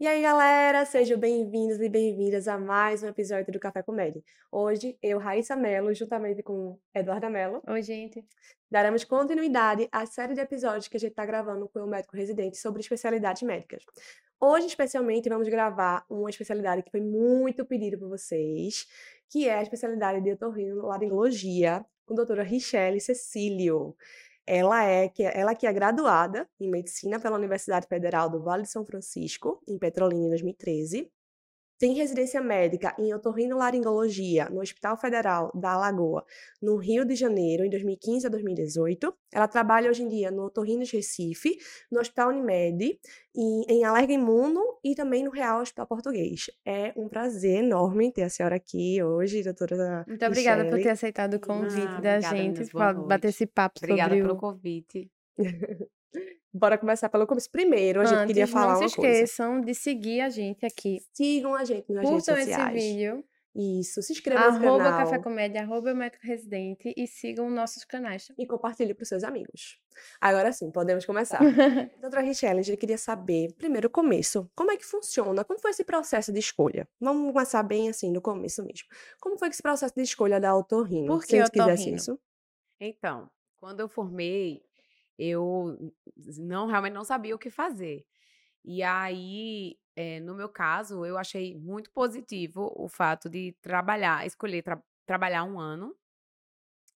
E aí, galera, sejam bem-vindos e bem-vindas a mais um episódio do Café Comédia. Hoje, eu, Raíssa Mello, juntamente com Eduarda Mello, Oi, gente. daremos continuidade à série de episódios que a gente está gravando com o médico residente sobre especialidades médicas. Hoje, especialmente, vamos gravar uma especialidade que foi muito pedida por vocês, que é a especialidade de otorrinolaringologia, com a doutora Richelle Cecílio. Ela é que ela que é graduada em medicina pela Universidade Federal do Vale de São Francisco, em Petrolina, em 2013. Tem residência médica em otorrinolaringologia no Hospital Federal da Alagoa, no Rio de Janeiro, em 2015 a 2018. Ela trabalha hoje em dia no Otorrinos Recife, no Hospital Unimed, e, em Alerga Imuno e também no Real Hospital Português. É um prazer enorme ter a senhora aqui hoje, doutora Muito obrigada por Michele. ter aceitado o convite Ah, da obrigada, gente para bater esse papo Obrigada sobre pelo o... convite. Bora começar pelo começo. Primeiro, a gente queria Antes, falar não uma se coisa. esqueçam de seguir a gente aqui. Sigam a gente nas redes Curtam esse sociais. vídeo, Isso, se inscreva no arroba canal Café Comédia, arroba Médico Residente e sigam nossos canais. e compartilhe para os seus amigos. Agora sim, podemos começar. Doutora Richelle, a gente queria saber, primeiro, o começo. Como é que funciona? Como foi esse processo de escolha? Vamos começar bem assim, no começo mesmo. Como foi esse processo de escolha da otorrino? Por Se que a gente quisesse isso. Então, quando eu formei, eu não realmente não sabia o que fazer. E aí, eh, no meu caso, eu achei muito positivo o fato de trabalhar, escolher tra- trabalhar um ano.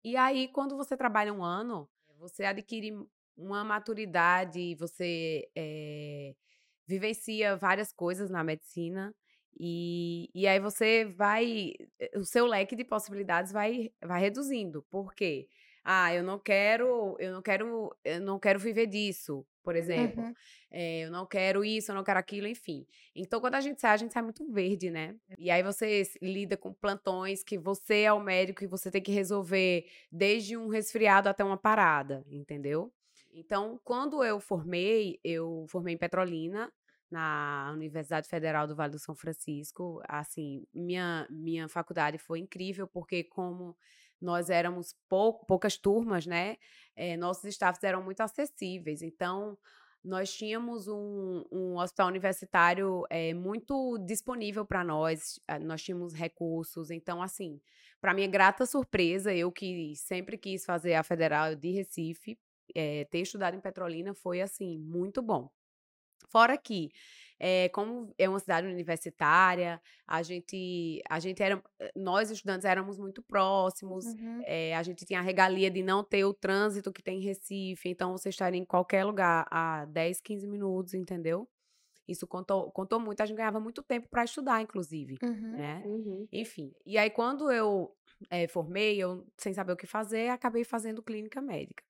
E aí, quando você trabalha um ano, você adquire uma maturidade, você eh, vivencia várias coisas na medicina. E, e aí você vai, eh, o seu leque de possibilidades vai, vai reduzindo. Por quê? Ah, eu não quero, eu não quero, eu não quero viver disso, por exemplo. Uhum. É, eu não quero isso, eu não quero aquilo, enfim. Então, quando a gente sai, a gente sai muito verde, né? E aí você lida com plantões que você é o médico e você tem que resolver desde um resfriado até uma parada, entendeu? Então, quando eu formei, eu formei em Petrolina, na Universidade Federal do Vale do São Francisco. Assim, minha, minha faculdade foi incrível, porque como nós éramos pou- poucas turmas, né? eh, nossos staffs eram muito acessíveis. Então, nós tínhamos um, um hospital universitário eh, muito disponível para nós, nós tínhamos recursos. Então, assim, para minha grata surpresa, eu que sempre quis fazer a Federal de Recife, eh, ter estudado em Petrolina foi, assim, muito bom. Fora que, eh, como é uma cidade universitária, a gente, a gente era, eh, nós estudantes éramos muito próximos, Uhum. eh, a gente tinha a regalia de não ter o trânsito que tem em Recife, então você estaria em qualquer lugar a 10, 15 minutos, entendeu? Isso contou, contou muito, a gente ganhava muito tempo para estudar, inclusive, Uhum. né? Uhum. Enfim, e aí quando eu eh, formei, eu sem saber o que fazer, acabei fazendo clínica médica.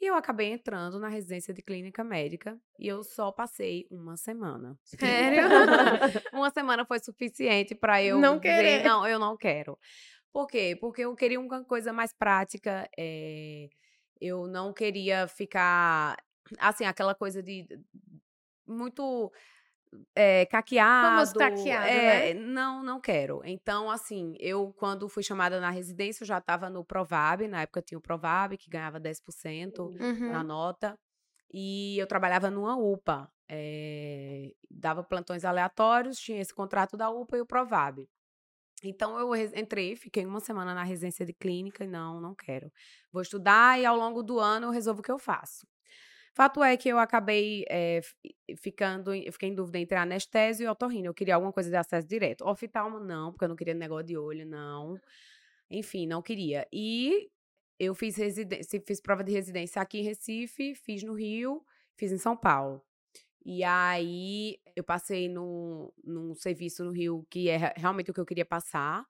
E eu acabei entrando na residência de clínica médica e eu só passei uma semana. Sério? uma semana foi suficiente para eu Não dizer, querer. não, eu não quero. Por quê? Porque eu queria uma coisa mais prática. eh, eu não queria ficar assim aquela coisa de muito é, caqueado. caqueado, é, Não, não quero. Então, assim, eu, quando fui chamada na residência, eu já estava no Provab, na época tinha o Provab, que ganhava 10% na Uhum. nota. E eu trabalhava numa UPA. eh, dava plantões aleatórios, tinha esse contrato da UPA e o Provab. Então eu entrei, fiquei uma semana na residência de clínica e não, não quero. Vou estudar e ao longo do ano eu resolvo o que eu faço. Fato é que eu acabei fi- ficando, eu fiquei em dúvida entre anestésio e otorrino. Eu queria alguma coisa de acesso direto. Oftalmo não, porque eu não queria negócio de olho, não. Enfim, não queria. E eu fiz residência, fiz prova de residência aqui em Recife, fiz no Rio, fiz em São Paulo. E aí eu passei no, num serviço no Rio que é re- realmente o que eu queria passar.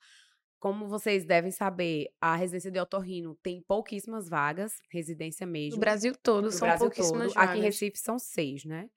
Como vocês devem saber, a residência de otorrino tem pouquíssimas vagas, residência mesmo. No Brasil todo, No são Brasil pouquíssimas todo. Aqui em vagas. Recife são seis, né?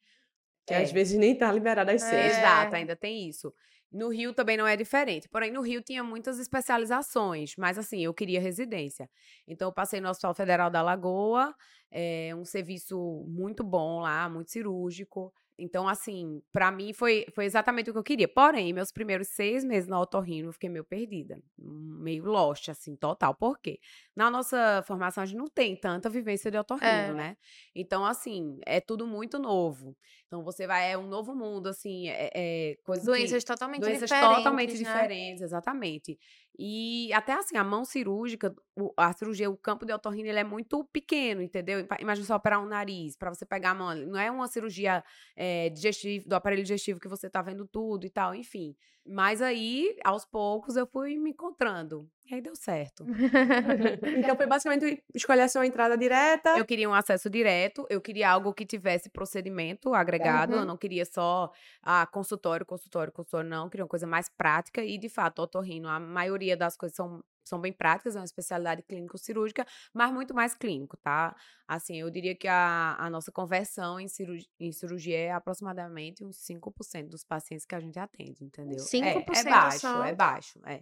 Que às vezes nem tá liberada às É. seis. Exato, ainda tem isso. No Rio também não é diferente. Porém, no Rio tinha muitas especializações, mas assim, eu queria residência. Então, eu passei no Hospital Federal da Lagoa, é um serviço muito bom lá, muito cirúrgico. Então, assim, pra mim foi, foi exatamente o que eu queria. Porém, meus primeiros seis meses na otorrino, eu fiquei meio perdida. Meio lost, assim, total. Por quê? Na nossa formação, a gente não tem tanta vivência de otorrino, É. né? Então, assim, é tudo muito novo. Então, você vai, é um novo mundo, assim, é, é coisas que- Doenças totalmente doenças diferentes. totalmente né? diferentes, exatamente. E até assim, a mão cirúrgica, a cirurgia, o campo de otorrino, ele é muito pequeno, entendeu? Ima- Imagina você operar um nariz, para você pegar a mão, não é uma cirurgia é, digestiva, do aparelho digestivo que você tá vendo tudo e tal, enfim. Mas aí, aos poucos, eu fui me encontrando. E aí deu certo. Então foi basicamente escolher a sua entrada direta. Eu queria um acesso direto, eu queria algo que tivesse procedimento agregado, eu Uhum. não queria só ah, consultório, consultório, consultório, não, eu queria uma coisa mais prática e, de fato, otorrino, a maioria das coisas são, são bem práticas, é uma especialidade clínico-cirúrgica, mas muito mais clínico, tá? Assim, eu diria que a, a nossa conversão em, cirurgia, em cirurgia é aproximadamente uns 5% dos pacientes que a gente atende, entendeu? É, 5% é baixo, só? é baixo, é.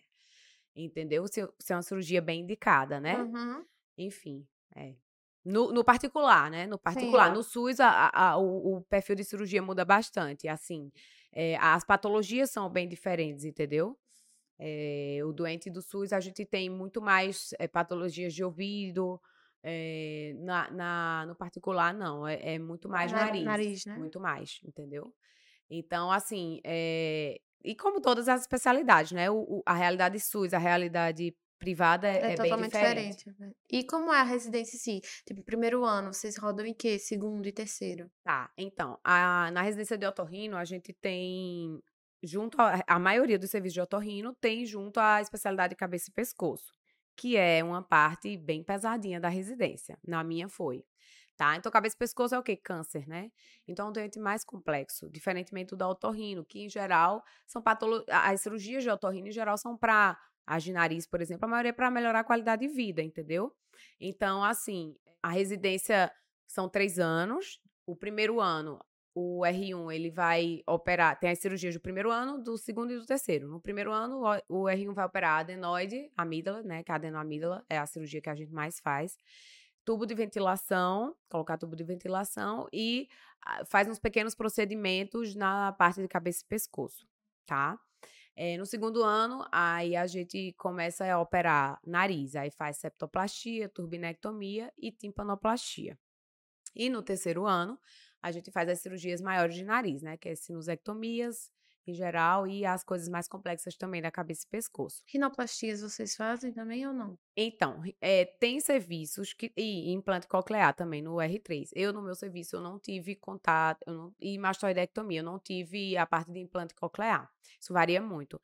Entendeu? Se, se é uma cirurgia bem indicada, né? Uhum. Enfim, é. No, no particular, né? No particular. Sim. No SUS, a- a- o, o perfil de cirurgia muda bastante. Assim, é, as patologias são bem diferentes, entendeu? É, o doente do SUS, a gente tem muito mais é, patologias de ouvido. é, na, na- no particular, não. É, é muito mais Na- nariz. nariz, né? Muito mais, entendeu? Então, assim, é, e como todas as especialidades, né? O, o- a realidade SUS, a realidade privada é, É, é bem totalmente diferente. diferente. né? E como é a residência em si? Tipo, primeiro ano, vocês rodam em quê? Segundo e terceiro? Tá, então, a- na residência de otorrino, a gente tem, junto a, a maioria dos serviços de otorrino, tem junto a especialidade de cabeça e pescoço, que é uma parte bem pesadinha da residência. Na minha foi. Tá? Então, cabeça e pescoço é o quê? Câncer, né? Então, é um doente mais complexo, diferentemente do otorrino, que em geral são patolo... As cirurgias de otorrino, em geral, são para de nariz, por exemplo, a maioria é para melhorar a qualidade de vida, entendeu? Então, assim, a residência são três anos. O primeiro ano, o R1, ele vai operar, tem as cirurgias do primeiro ano, do segundo e do terceiro. No primeiro ano, o o R1 vai operar adenoide, amígdala, né? Que a adenoamígdala é a cirurgia que a gente mais faz. Tubo de ventilação, colocar tubo de ventilação e ah, faz uns pequenos procedimentos na parte de cabeça e pescoço, tá? Eh, no segundo ano, aí a gente começa a operar nariz, aí faz septoplastia, turbinectomia e timpanoplastia. E no terceiro ano, a gente faz as cirurgias maiores de nariz, né? Que é sinusectomias em geral e as coisas mais complexas também da cabeça e pescoço. Rinoplastias vocês fazem também ou não? Então, eh, tem serviços que. E implante coclear também no R3. Eu, no meu serviço, eu não tive contato. Não, e mastoidectomia, eu não tive a parte de implante coclear. Isso varia muito.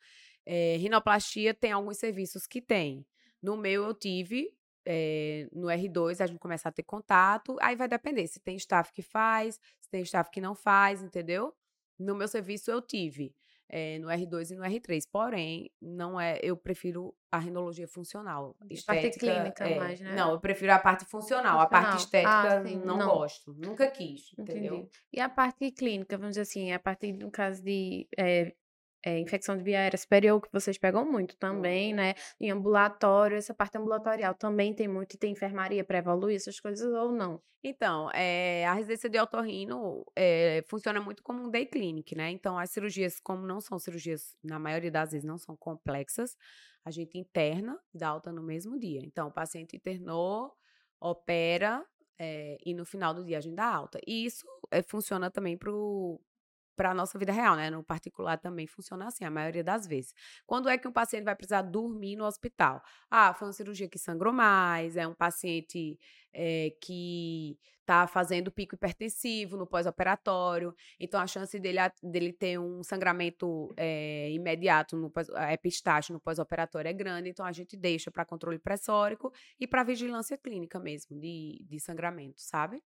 Eh, rinoplastia tem alguns serviços que tem. No meu, eu tive. eh, no R2, a gente começa a ter contato. Aí vai depender se tem staff que faz, se tem staff que não faz, entendeu? No meu serviço, eu tive. eh, no R2 e no R3. Porém, não é. Eu prefiro a rinologia funcional. A parte Estética, clínica é, mais, né? Não, eu prefiro a parte funcional. A parte Funcional. Ah, estética, sim, não, não. gosto. Nunca quis, entendeu? Entendi. E a parte clínica, vamos dizer assim, a parte no caso de é, é, infecção de via aérea superior, que vocês pegam muito também, né? Em ambulatório, essa parte ambulatorial também tem muito, e tem enfermaria para evoluir essas coisas ou não? Então, eh, a residência de otorrino eh, funciona muito como um day clinic, né? Então, as cirurgias, como não são cirurgias, na maioria das vezes, não são complexas, a gente interna e dá alta no mesmo dia. Então, o paciente internou, opera, eh, e no final do dia a gente dá alta. E isso eh, funciona também para a nossa vida real, né? No particular também funciona assim, a maioria das vezes. Quando é que um paciente vai precisar dormir no hospital? Ah, foi uma cirurgia que sangrou mais, é um paciente eh, que está fazendo pico hipertensivo no pós-operatório, então a chance dele, dele ter um sangramento eh, imediato no epistaxe no pós-operatório é grande, então a gente deixa para controle pressórico e para vigilância clínica mesmo de, de sangramento, sabe?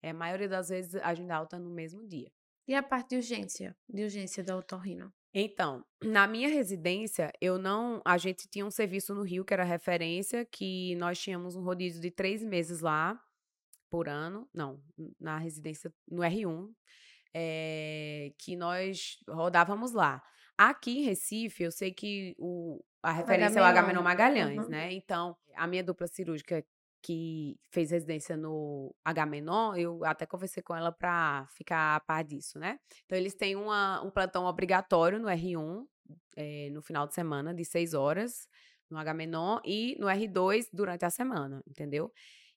É, a maioria das vezes a gente alta no mesmo dia. E a parte de urgência, de urgência da otorrino? Então, na minha residência, eu não. A gente tinha um serviço no Rio que era referência, que nós tínhamos um rodízio de três meses lá por ano. Não, na residência, no R1, eh, que nós rodávamos lá. Aqui em Recife, eu sei que o, a referência é o Agamenon. Agamenon Magalhães, Uhum. né? Então, a minha dupla cirúrgica, que fez residência no H-Menon, eu até conversei com ela para ficar a par disso, né? Então, eles têm uma, um plantão obrigatório no R1, é, no final de semana, de seis horas, no H-Menon, e no R2 durante a semana, entendeu?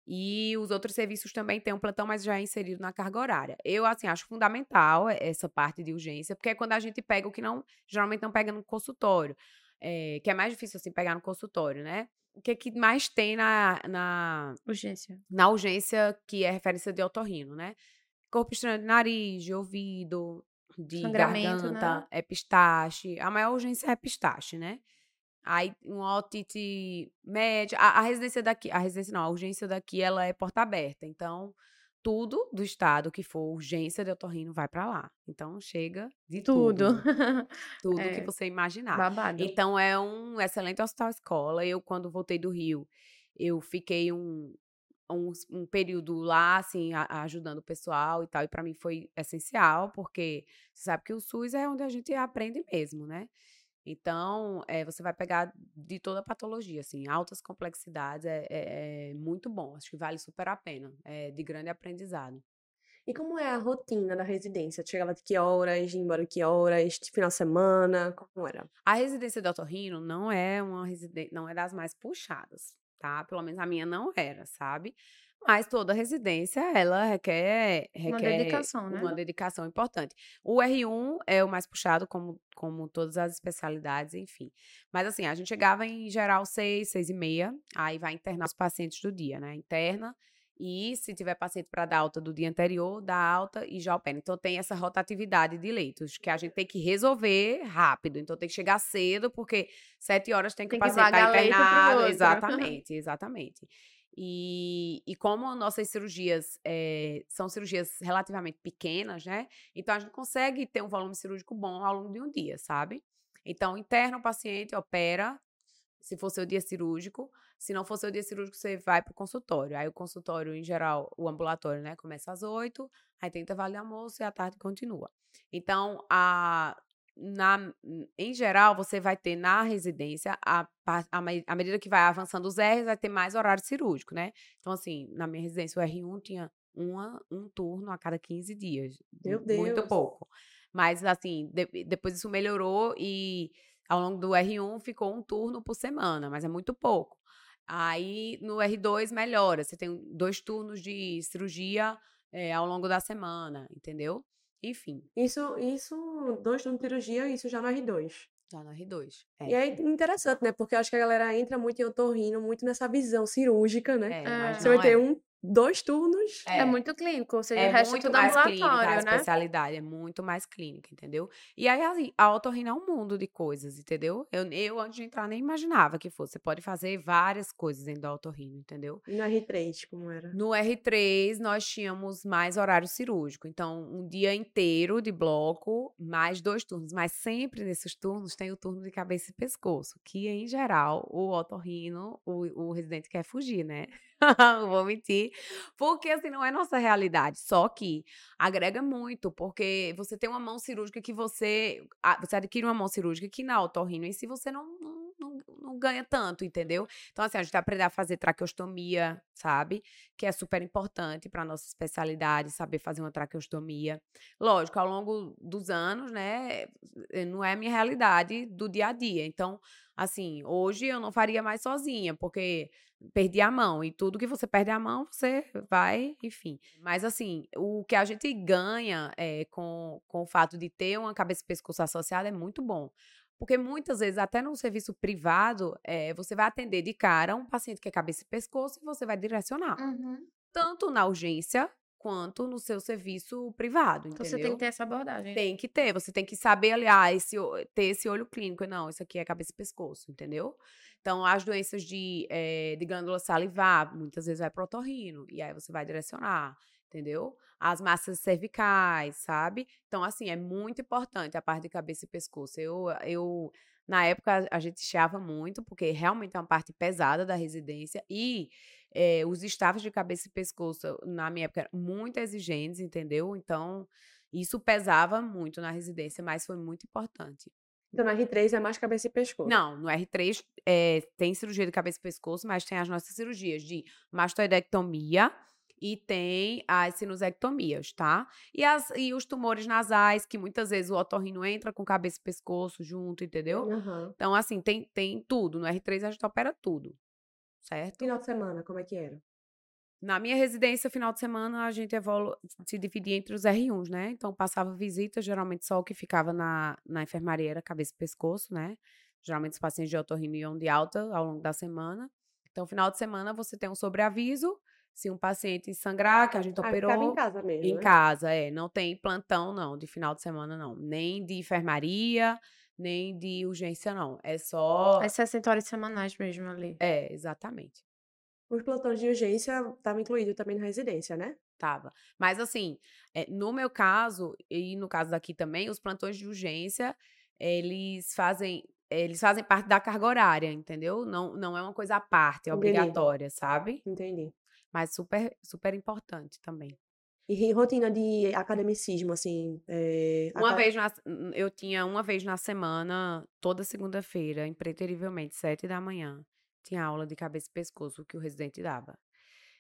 E os outros serviços também têm um plantão, mas já é inserido na carga horária. Eu, assim, acho fundamental essa parte de urgência, porque é quando a gente pega o que não, geralmente não pega no consultório, é, que é mais difícil, assim, pegar no consultório, né? O que, é que mais tem na, na urgência? Na urgência, que é referência de otorrino, né? Corpo estranho de nariz, de ouvido, de garganta, né? é pistache. A maior urgência é pistache, né? Aí, uma otite média. A, a, residência daqui, a residência não, a urgência daqui, ela é porta aberta. Então, tudo do estado que for urgência de otorrino vai para lá. Então, chega de tudo. Tudo, tudo é, que você imaginar. Babado. Então, é um excelente hospital escola. Eu, quando voltei do Rio, eu fiquei um, um, um período lá, assim, a, ajudando o pessoal e tal. E para mim foi essencial, porque você sabe que o SUS é onde a gente aprende mesmo, né? Então, é, você vai pegar de toda a patologia, assim, altas complexidades, é, é, é, muito bom. Acho que vale super a pena. É de grande aprendizado. E como é a rotina da residência? Chegava de que horas, ia embora de que horas, de final de semana, como era? A residência do Otorrino não é uma residência, não é das mais puxadas, tá? Pelo menos a minha não era, sabe? Mas toda residência, ela requer, requer uma dedicação, né? Uma dedicação importante. O R1 é o mais puxado, como, como todas as especialidades, enfim. Mas assim, a gente chegava em geral seis, seis e meia, aí vai internar os pacientes do dia, né? Interna, e se tiver paciente para dar alta do dia anterior, dá alta e já opera. Então tem essa rotatividade de leitos, que a gente tem que resolver rápido. Então tem que chegar cedo, porque sete horas tem que tem o paciente estar tá internado. Exatamente, exatamente. E, e como nossas cirurgias é, são cirurgias relativamente pequenas, né? Então a gente consegue ter um volume cirúrgico bom ao longo de um dia, sabe? Então, interna o paciente, opera, se for seu dia cirúrgico. Se não for seu dia cirúrgico, você vai para o consultório. Aí o consultório, em geral, o ambulatório, né? Começa às oito, aí tem intervalo de almoço e à tarde continua. Então, a, na, em geral, você vai ter na residência, a, a, a medida que vai avançando os R's, vai ter mais horário cirúrgico, né? Então, assim, na minha residência, o R1 tinha uma, um turno a cada 15 dias. Meu Deus! Muito pouco. Mas, assim, de, depois isso melhorou e ao longo do R1 ficou um turno por semana, mas é muito pouco. Aí, no R2 melhora, você tem dois turnos de cirurgia é, ao longo da semana, entendeu? Enfim. Isso, isso, dois turnos de cirurgia, isso já no R2. Já no R2. É. E é interessante, né? Porque eu acho que a galera entra muito em otorrino, muito nessa visão cirúrgica, né? É, Você vai ter um dois turnos. É, é muito clínico, ou seja, é o resto muito mais clínica a né? especialidade, é muito mais clínica, entendeu? E aí, assim, a otorrina é um mundo de coisas, entendeu? Eu, eu, antes de entrar, nem imaginava que fosse. Você pode fazer várias coisas dentro da otorrina, entendeu? E no R3, como era? No R3, nós tínhamos mais horário cirúrgico. Então, um dia inteiro de bloco, mais dois turnos. Mas sempre nesses turnos tem o turno de cabeça e pescoço, que, em geral, o otorrino, o, o residente quer fugir, né? vou mentir. Porque, assim, não é nossa realidade. Só que agrega muito, porque você tem uma mão cirúrgica que você. Você adquire uma mão cirúrgica que na otorrino em si você não, não, não, não ganha tanto, entendeu? Então, assim, a gente aprender a fazer traqueostomia, sabe? Que é super importante para nossa especialidade, saber fazer uma traqueostomia. Lógico, ao longo dos anos, né? Eh, não é a minha realidade do dia a dia. Então, assim, hoje eu não faria mais sozinha, porque perdi a mão. E tudo que você perde a mão, você vai, enfim. Mas assim, o que a gente ganha é, com, com o fato de ter uma cabeça e pescoço associada é muito bom. Porque muitas vezes, até no serviço privado, é, você vai atender de cara um paciente que é cabeça e pescoço e você vai direcionar. Uhum. Tanto na urgência quanto no seu serviço privado, então, entendeu? você tem que ter essa abordagem. Tem que ter, você tem que saber, aliás, esse, ter esse olho clínico. Não, isso aqui é cabeça e pescoço, entendeu? Então, as doenças de, é, de glândula salivar, muitas vezes vai pro otorrino, e aí você vai direcionar, entendeu? As massas cervicais, sabe? Então, assim, é muito importante a parte de cabeça e pescoço. Eu, eu na época, a gente chiava muito, porque realmente é uma parte pesada da residência, e é, os staffs de cabeça e pescoço, na minha época, eram muito exigentes, entendeu? Então, isso pesava muito na residência, mas foi muito importante. Então, no R3 é mais cabeça e pescoço. Não, no R3 é, tem cirurgia de cabeça e pescoço, mas tem as nossas cirurgias de mastoidectomia e tem as sinusectomias, tá? E, as, e os tumores nasais, que muitas vezes o otorrino entra com cabeça e pescoço junto, entendeu? Uhum. Então, assim, tem, tem tudo. No R3 a gente opera tudo, certo? Final de semana, como é que era? Na minha residência, final de semana, a gente se dividia entre os R1s, né? Então, passava visita, geralmente só o que ficava na, na enfermaria era cabeça e pescoço, né? Geralmente os pacientes de otorrino iam de alta ao longo da semana. Então, final de semana, você tem um sobreaviso. Se um paciente sangrar, que a gente Ah, operou. ficava em casa mesmo, Em né? casa, é. Não tem plantão, não, de final de semana, não. Nem de enfermaria, nem de urgência, não. É só. As 60 horas semanais mesmo ali. É, exatamente. Os plantões de urgência estavam incluídos também na residência, né? Tava. Mas assim, eh, no meu caso, e no caso daqui também, os plantões de urgência, eles fazem. Eles fazem parte da carga horária, entendeu? Não, não é uma coisa à parte, é Entendi. obrigatória, sabe? Entendi. Mas super, super importante também. E rotina de academicismo, assim. é, Uma aca- vez na, n- eu tinha uma vez na semana, toda segunda-feira, impreterivelmente, sete da manhã, tinha aula de cabeça e pescoço que o residente dava.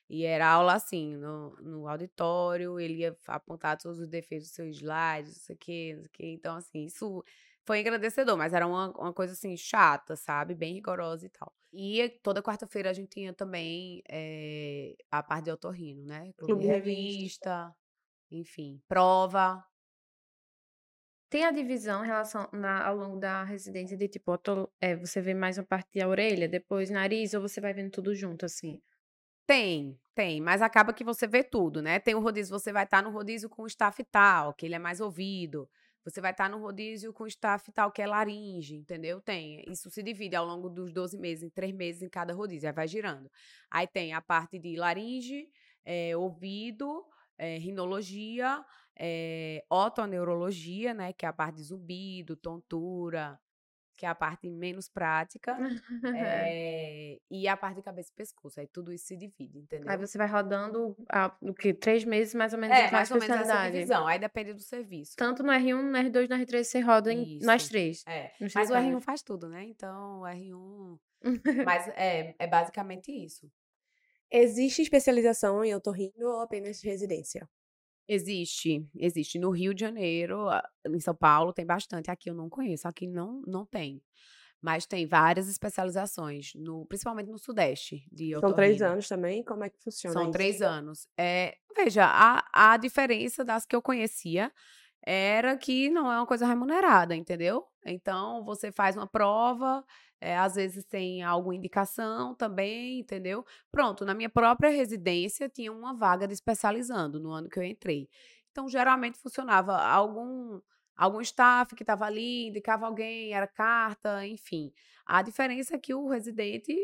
E era aula assim, no, no auditório, ele ia apontar todos os defeitos dos seus slides, não sei o quê, não sei o quê. Então, assim, isso foi engrandecedor, mas era uma, uma coisa assim, chata, sabe? Bem rigorosa e tal. E toda quarta-feira a gente tinha também eh, a parte de otorrino, né? Clube, Clube de revista, enfim, prova. Tem a divisão em relação na, ao longo da residência de tipo, é, você vê mais uma parte da orelha, depois nariz, ou você vai vendo tudo junto, assim? Tem, tem, mas acaba que você vê tudo, né? Tem o rodízio, você vai estar no rodízio com o staff tal, que ele é mais ouvido. Você vai estar no rodízio com staff tal, que é laringe, entendeu? Tem. Isso se divide ao longo dos 12 meses, em três meses em cada rodízio, aí vai girando. Aí tem a parte de laringe, eh, ouvido, eh, rinologia, eh, otoneurologia, né? Que é a parte de zumbido, tontura, que é a parte menos prática. É, e a parte de cabeça e pescoço. Aí tudo isso se divide, entendeu? Aí você vai rodando a, o que? Três meses mais ou menos é, mais ou menos essa divisão. Aí depende do serviço. Tanto no R1, no R2, no R3 você roda em, nas três. É. Mas o três R1 áreas. faz tudo, né? Então, o R1. Mas é, é basicamente isso. Existe especialização em otorrino ou apenas residência? Existe, existe. No Rio de Janeiro, em São Paulo, tem bastante. Aqui eu não conheço, aqui não, não tem. Mas tem várias especializações, no, principalmente no Sudeste de São três otorrino. anos também? Como é que funciona São isso? três anos. É, veja, a, a diferença das que eu conhecia era que não é uma coisa remunerada, entendeu? Então, você faz uma prova, é, às vezes tem alguma indicação também, entendeu? Pronto, na minha própria residência tinha uma vaga de especializando no ano que eu entrei. Então, geralmente funcionava algum algum staff que estava ali, indicava alguém, era carta, enfim. A diferença é que o residente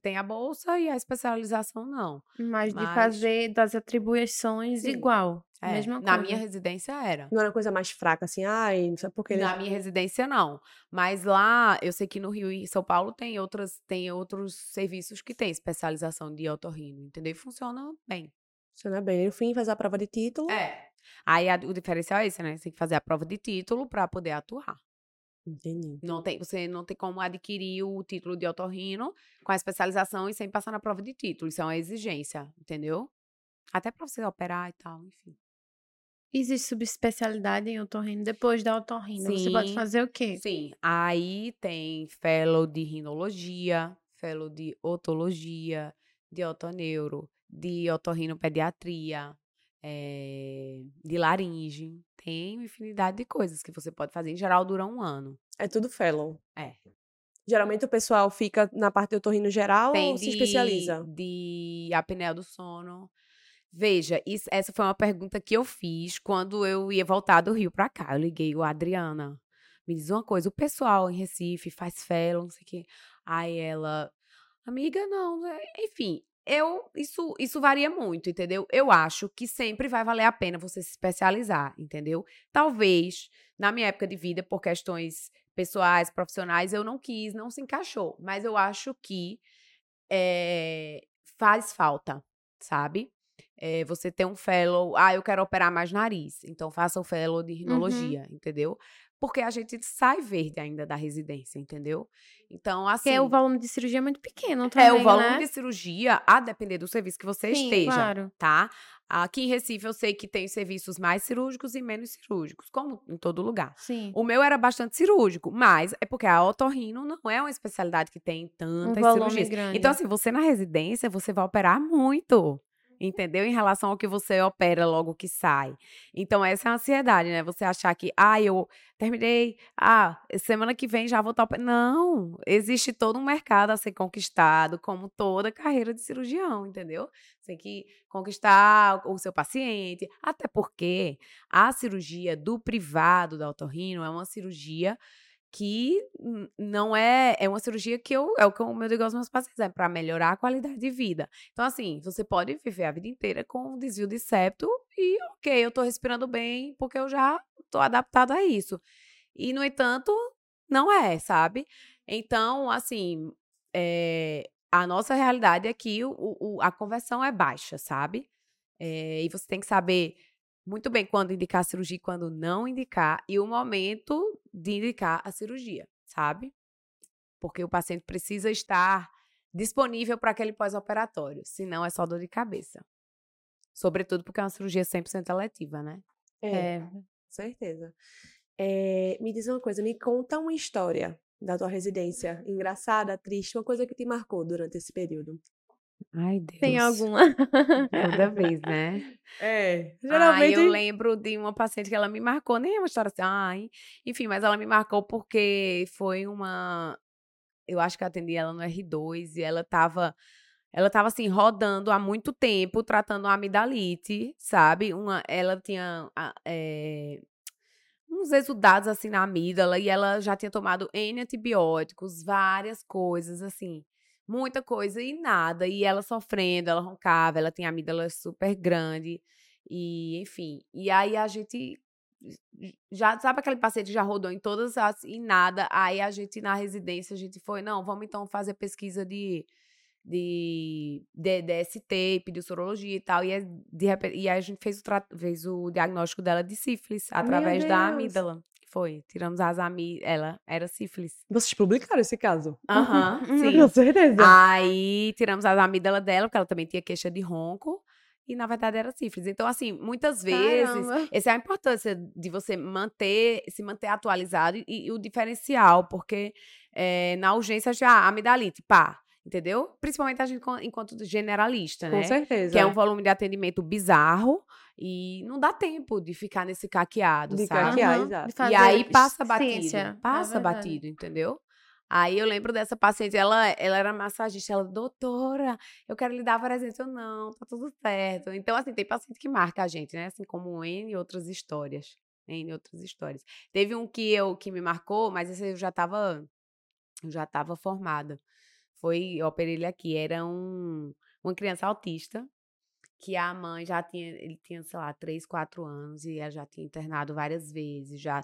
tem a bolsa e a especialização não. Mas de Mas- fazer das atribuições Sim. igual. É, mesma na coisa. minha residência era. Não era coisa mais fraca, assim, ai, não sei porque eles... Na minha residência, não. Mas lá, eu sei que no Rio e São Paulo tem, outras, tem outros serviços que têm especialização de otorrino, entendeu? E funciona bem. Funciona bem. No fim, faz a prova de título. É. Aí a- o diferencial é esse, né? Você tem que fazer a prova de título para poder atuar. Entendi. Não tem, você não tem como adquirir o título de otorrino com a especialização e sem passar na prova de título. Isso é uma exigência, entendeu? Até para você operar e tal, enfim. Existe subespecialidade em otorrino depois da otorrino. Você pode Sim. fazer o quê? Sim, aí tem fellow de rinologia, fellow de otologia, de otoneuro, de otorrinopediatria, eh, de laringe. Tem uma infinidade de coisas que você pode fazer. Em geral, dura um ano. É tudo fellow. É. Geralmente o pessoal fica na parte de otorrino geral Tem ou se especializa? de apneia do sono. Veja, isso- essa foi uma pergunta que eu fiz quando eu ia voltar do Rio pra cá. Eu liguei o Adriana. Me diz uma coisa, o pessoal em Recife faz fellow, não sei o quê. Aí ela, amiga, não, né?" enfim, eu isso isso varia muito, entendeu? Eu acho que sempre vai valer a pena você se especializar, entendeu? Talvez na minha época de vida por questões pessoais, profissionais, eu não quis, não se encaixou, mas eu acho que eh, faz falta, sabe? Eh, você ter um fellow, ah, eu quero operar mais nariz, então faça o fellow de rinologia, entendeu? Porque a gente sai verde ainda da residência, entendeu? Então, assim. Porque o volume de cirurgia é muito pequeno também, É, o volume né? de cirurgia, a depender do serviço que você Sim, esteja, claro. tá? Aqui em Recife eu sei que tem serviços mais cirúrgicos e menos cirúrgicos, como em todo lugar. Sim. O meu era bastante cirúrgico, mas é porque a otorrino não é uma especialidade que tem Um tantas volume cirurgias. grande. Então, assim, você na residência, você vai operar muito. Entendeu? Em relação ao que você opera logo que sai. Então, essa é a ansiedade, né? Você achar que, ah, eu terminei, ah, semana que vem já vou estar. ope-". Não, existe todo um mercado a ser conquistado, como toda carreira de cirurgião, entendeu? Você tem que conquistar o seu paciente. Até porque a cirurgia do privado da otorrino é uma cirurgia que não é é uma cirurgia que eu é o que eu eu digo aos meus pacientes é para melhorar a qualidade de vida. Então assim, você pode viver a vida inteira com um desvio de septo e OK, eu tô respirando bem porque eu já tô adaptado a isso. E no entanto, não é, sabe? Então, assim, eh, a nossa realidade é que o, o- a conversão é baixa, sabe? Eh, e você tem que saber muito bem quando indicar a cirurgia e quando não indicar, e o momento de indicar a cirurgia, sabe? Porque o paciente precisa estar disponível para aquele pós-operatório, senão é só dor de cabeça. Sobretudo porque é uma cirurgia 100% eletiva, né? É, É. certeza. Eh, me diz uma coisa, me conta uma história da tua residência, engraçada, triste, uma coisa que te marcou durante esse período. Ai, Deus. Tem alguma? Toda vez, né? É, Ah, eu lembro de uma paciente que ela me marcou, nem é uma história assim, ai, enfim, mas ela me marcou porque foi uma, eu acho que eu atendi ela no R2 e ela tava, ela tava assim, rodando há muito tempo, tratando uma amidalite, sabe? Uma, ela tinha eh, uns exudados assim na amígdala e ela já tinha tomado N antibióticos, várias coisas assim, muita coisa e nada. E ela sofrendo, ela roncava, ela a amígdala super grande e enfim. E aí a gente já sabe aquele paciente que já rodou em todas as e nada. Aí a gente na residência a gente foi, não, vamos então fazer pesquisa de de, de DST, pediu sorologia e tal, e, de repente, e aí a gente fez o, fez o diagnóstico dela de sífilis, através da amígdala. Foi, tiramos as amígdalas, ela era sífilis. Vocês publicaram esse caso? Aham, sim. Com certeza. Aí tiramos as amígdalas dela, porque ela também tinha queixa de ronco, e na verdade era sífilis. Então, assim, muitas vezes, Caramba. essa é a importância de você manter, se manter atualizado e, e o diferencial, porque eh, na urgência já, amidalite, pá, entendeu? Principalmente a gente enquanto generalista, Com né? certeza. Que é um volume de atendimento bizarro e não dá tempo de ficar nesse caqueado, De sabe? caquear, Aham, exato. E aí passa batido. ciência, é Passa verdade. batido, entendeu? Aí eu lembro dessa paciente, ela, ela era massagista, ela, doutora, eu quero lhe dar várias vezes. Eu, não, tá tudo certo. Então, assim, tem paciente que marca a gente, né? Assim como N outras histórias. N outras histórias. Teve um que eu que me marcou, mas esse eu já tava, eu já tava formada. Foi, eu operei ele aqui, era um, uma criança autista, que a mãe já tinha, ele tinha, sei lá, 3, 4 anos, e ela já tinha internado várias vezes, já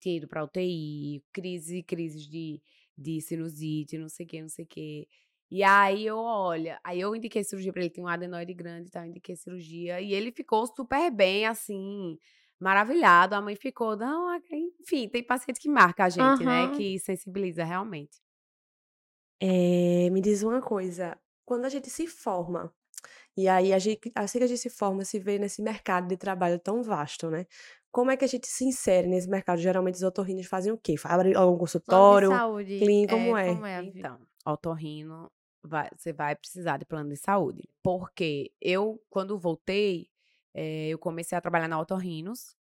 tinha ido pra UTI, crise, crises de, de sinusite, não sei o que, não sei o que. E aí eu, olha, aí eu indiquei cirurgia pra ele, tinha um adenoide grande e tal, eu indiquei cirurgia, e ele ficou super bem, assim, maravilhado. A mãe ficou, não, enfim, tem paciente que marca a gente, né, Aham. que sensibiliza realmente. Eh, me diz uma coisa, quando a gente se forma, e aí a gente, assim que a gente se forma, se vê nesse mercado de trabalho tão vasto, né? Como é que a gente se insere nesse mercado? Geralmente os otorrinos fazem o quê? Abrem algum Plano de consultório? saúde. clínica, como é? Como é a vida? Então, otorrino, vai, você vai precisar de plano de saúde. Porque eu, quando voltei, eh, eu comecei a trabalhar na otorrinos.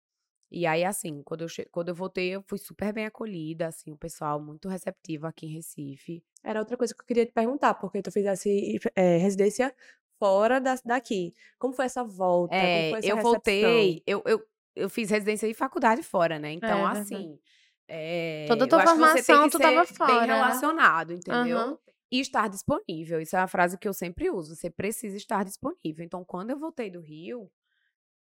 E aí, assim, quando eu, quando eu voltei, eu fui super bem acolhida, assim, o pessoal muito receptivo aqui em Recife. Era outra coisa que eu queria te perguntar, porque tu fizesse eh, residência fora da, daqui. Como foi essa volta? É, essa eu recepção? voltei, eu, eu, eu fiz residência e faculdade fora, né? Então, verdade. assim. é, Toda a eu tua formação tu tava fora, bem né? relacionado, entendeu? Aham. E estar disponível. Isso é uma frase que eu sempre uso. Você precisa estar disponível. Então, quando eu voltei do Rio,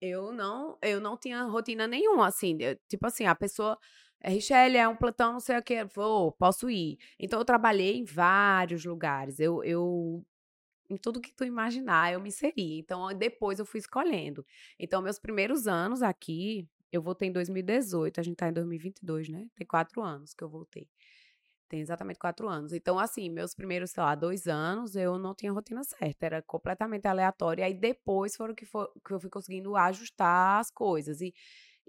eu não, eu não tinha rotina nenhuma, assim. eu- tipo assim, a pessoa. "É, Richelle, é um plantão, não sei o que. Vou, posso ir. Então, eu trabalhei em vários lugares. Eu, eu em tudo que tu imaginar, eu me inseri. Então, depois eu fui escolhendo. Então, meus primeiros anos aqui, eu voltei em 2018, a gente tá em 2022, né? Tem quatro anos que eu voltei. Tem exatamente quatro anos. Então, assim, meus primeiros, sei lá, dois anos, eu não tinha rotina certa. Era completamente aleatório. E aí, depois, foram que, for, que eu fui conseguindo ajustar as coisas. E,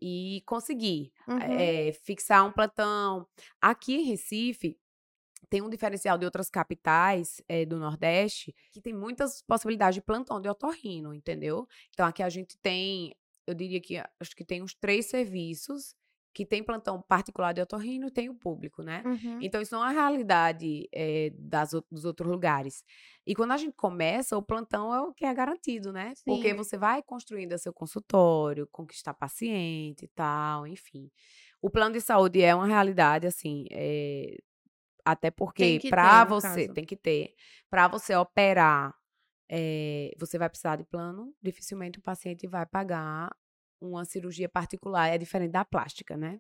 e conseguir Uhum. é, fixar um plantão. Aqui em Recife, tem um diferencial de outras capitais é, do Nordeste que tem muitas possibilidades de plantão de otorrino, entendeu? Então aqui a gente tem, eu diria que acho que tem uns três serviços que tem plantão particular de otorrino e tem o público, né? Uhum. Então, isso não é a realidade é, das, dos outros lugares. E quando a gente começa, o plantão é o que é garantido, né? Porque Sim. você vai construindo seu consultório, conquistar paciente e tal, enfim. O plano de saúde é uma realidade, assim, é, até porque que para você tem que ter, para você operar, é, você vai precisar de plano. Dificilmente o paciente vai pagar uma cirurgia particular, é diferente da plástica, né?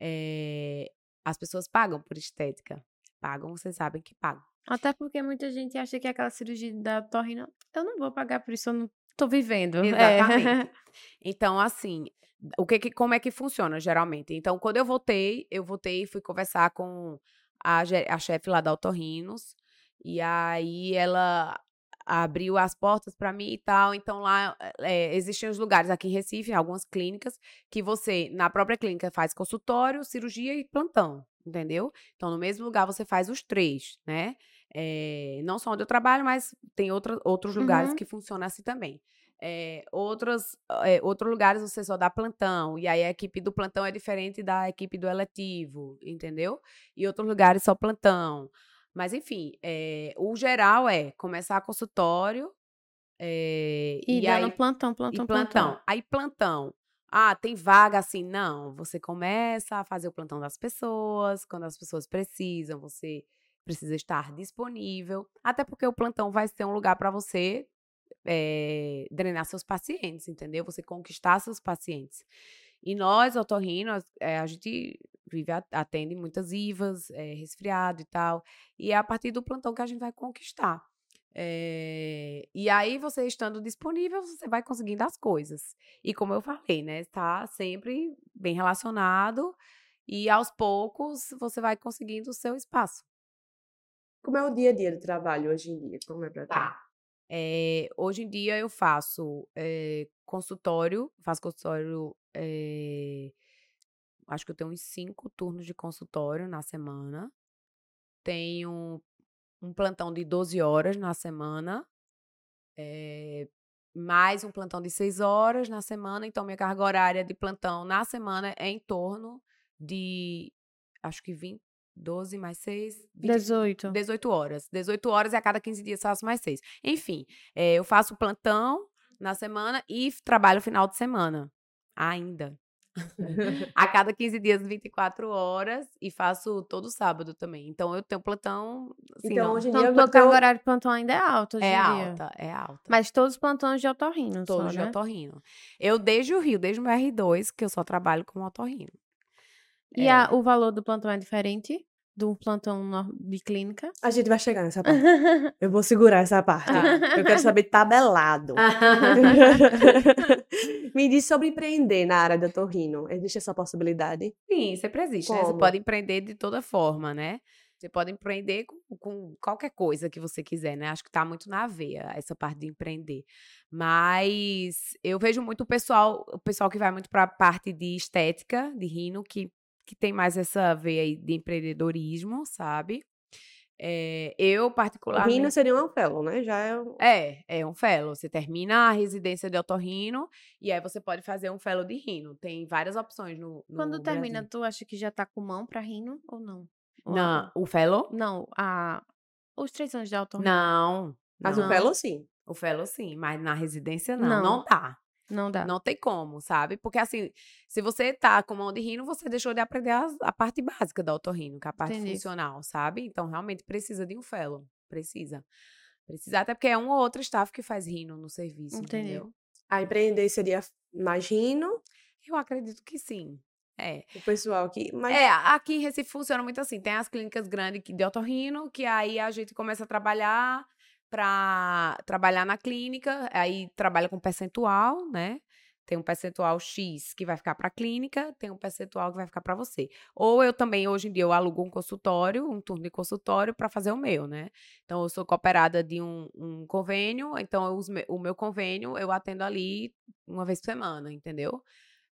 É, as pessoas pagam por estética, pagam, vocês sabem que pagam. Até porque muita gente acha que aquela cirurgia da torrina, eu não vou pagar por isso, eu não tô vivendo. É. Exatamente. Então, assim, o que, que- como é que funciona geralmente? Então, quando eu voltei, eu voltei e fui conversar com a, a chefe lá da Otorrinos, e aí ela abriu as portas para mim e tal. Então, lá é, existem os lugares aqui em Recife, algumas clínicas, que você, na própria clínica, faz consultório, cirurgia e plantão, entendeu? Então, no mesmo lugar você faz os três, né? É, não só onde eu trabalho, mas tem outra, outros lugares Uhum. que funcionam assim também. É, outros, é, outros lugares você só dá plantão, e aí a equipe do plantão é diferente da equipe do eletivo, entendeu? E outros lugares só plantão. Mas, enfim, é, o geral é começar consultório. é, E, e aí, plantão, plantão, plantão. plantão. Aí, plantão. Ah, tem vaga assim? Não. Você começa a fazer o plantão das pessoas. Quando as pessoas precisam, você precisa estar disponível. Até porque o plantão vai ser um lugar para você eh, drenar seus pacientes, entendeu? Você conquistar seus pacientes. E nós, otorrinos, eh, a gente vive, atende muitas IVAs, eh, resfriado e tal. E é a partir do plantão que a gente vai conquistar. Eh, e aí, você estando disponível, você vai conseguindo as coisas. E como eu falei, né? Está sempre bem relacionado. E aos poucos, você vai conseguindo o seu espaço. Como é o dia a dia do trabalho hoje em dia? Como é pra ti? Eh, hoje em dia eu faço eh, consultório, faço consultório. Acho que eu tenho uns cinco turnos de consultório na semana. Tenho um plantão de 12 horas na semana. eh, mais um plantão de 6 horas na semana. Então, minha carga horária de plantão na semana é em torno de. Acho que 20, 12 mais 6. 18. 18 horas. 18 horas e a cada 15 dias faço mais 6. Enfim, eh, eu faço plantão na semana e trabalho final de semana. Ainda. a cada 15 dias, 24 horas. E faço todo sábado também. Então, eu tenho plantão. Assim, Então, não- hoje em Então, dia, tua o carga teu- horária de plantão ainda é alta hoje é alta, é alta. Mas todos os plantões de otorrino, Todos só, de né? otorrino. Eu, desde o Rio, desde o meu R2, que eu só trabalho com otorrino. E É. a- o valor do plantão é diferente do plantão nor- de clínica? A gente vai chegar nessa parte. Eu vou segurar essa parte. Eu quero saber tabelado. Me diz sobre empreender na área do torrino. Existe essa possibilidade? Sim, sempre existe, né? Você pode empreender de toda forma, né? Você pode empreender com, com qualquer coisa que você quiser, né? Acho que tá muito na veia essa parte de empreender. Mas eu vejo muito o pessoal, o pessoal que vai muito para a parte de estética, de rino, que, que tem mais essa veia aí de empreendedorismo, sabe? É, eu, O particularmente. rino seria um fellow, né? Já é um... É, é um fellow. Você termina a residência de otorrino e aí você pode fazer um fellow de rino. Tem várias opções no, no Quando termina, Brasil. tu acha que já tá com mão pra rino ou não? Ou Não, a- o fellow? Não, a... os três anos de otorrino. Não. Mas não. o fellow, sim. O fellow sim, mas na residência não. Não. Não, dá. Não dá. Não tem como, sabe? Porque assim, se você tá com mão de rino, você deixou de aprender as- a, parte básica da otorrino, que é a parte Entendi. funcional, sabe? Então, realmente precisa de um fellow. Precisa. Precisa, até porque é um ou outro staff que faz rino no serviço, Entendi. entendeu? A empreender seria mais rino, Eu acredito que sim. É. o pessoal aqui. Mas É, aqui em Recife funciona muito assim. Tem as clínicas grandes que- de otorrino, que aí a gente começa a trabalhar para trabalhar na clínica, aí trabalha com percentual, né? tem um percentual X que vai ficar para a clínica, tem um percentual que vai ficar para você. Ou eu também, hoje em dia, eu alugo um consultório, um turno de consultório para fazer o meu, né? Então, eu sou cooperada de um, um convênio, então eu, o meu convênio eu atendo ali uma vez por semana, entendeu?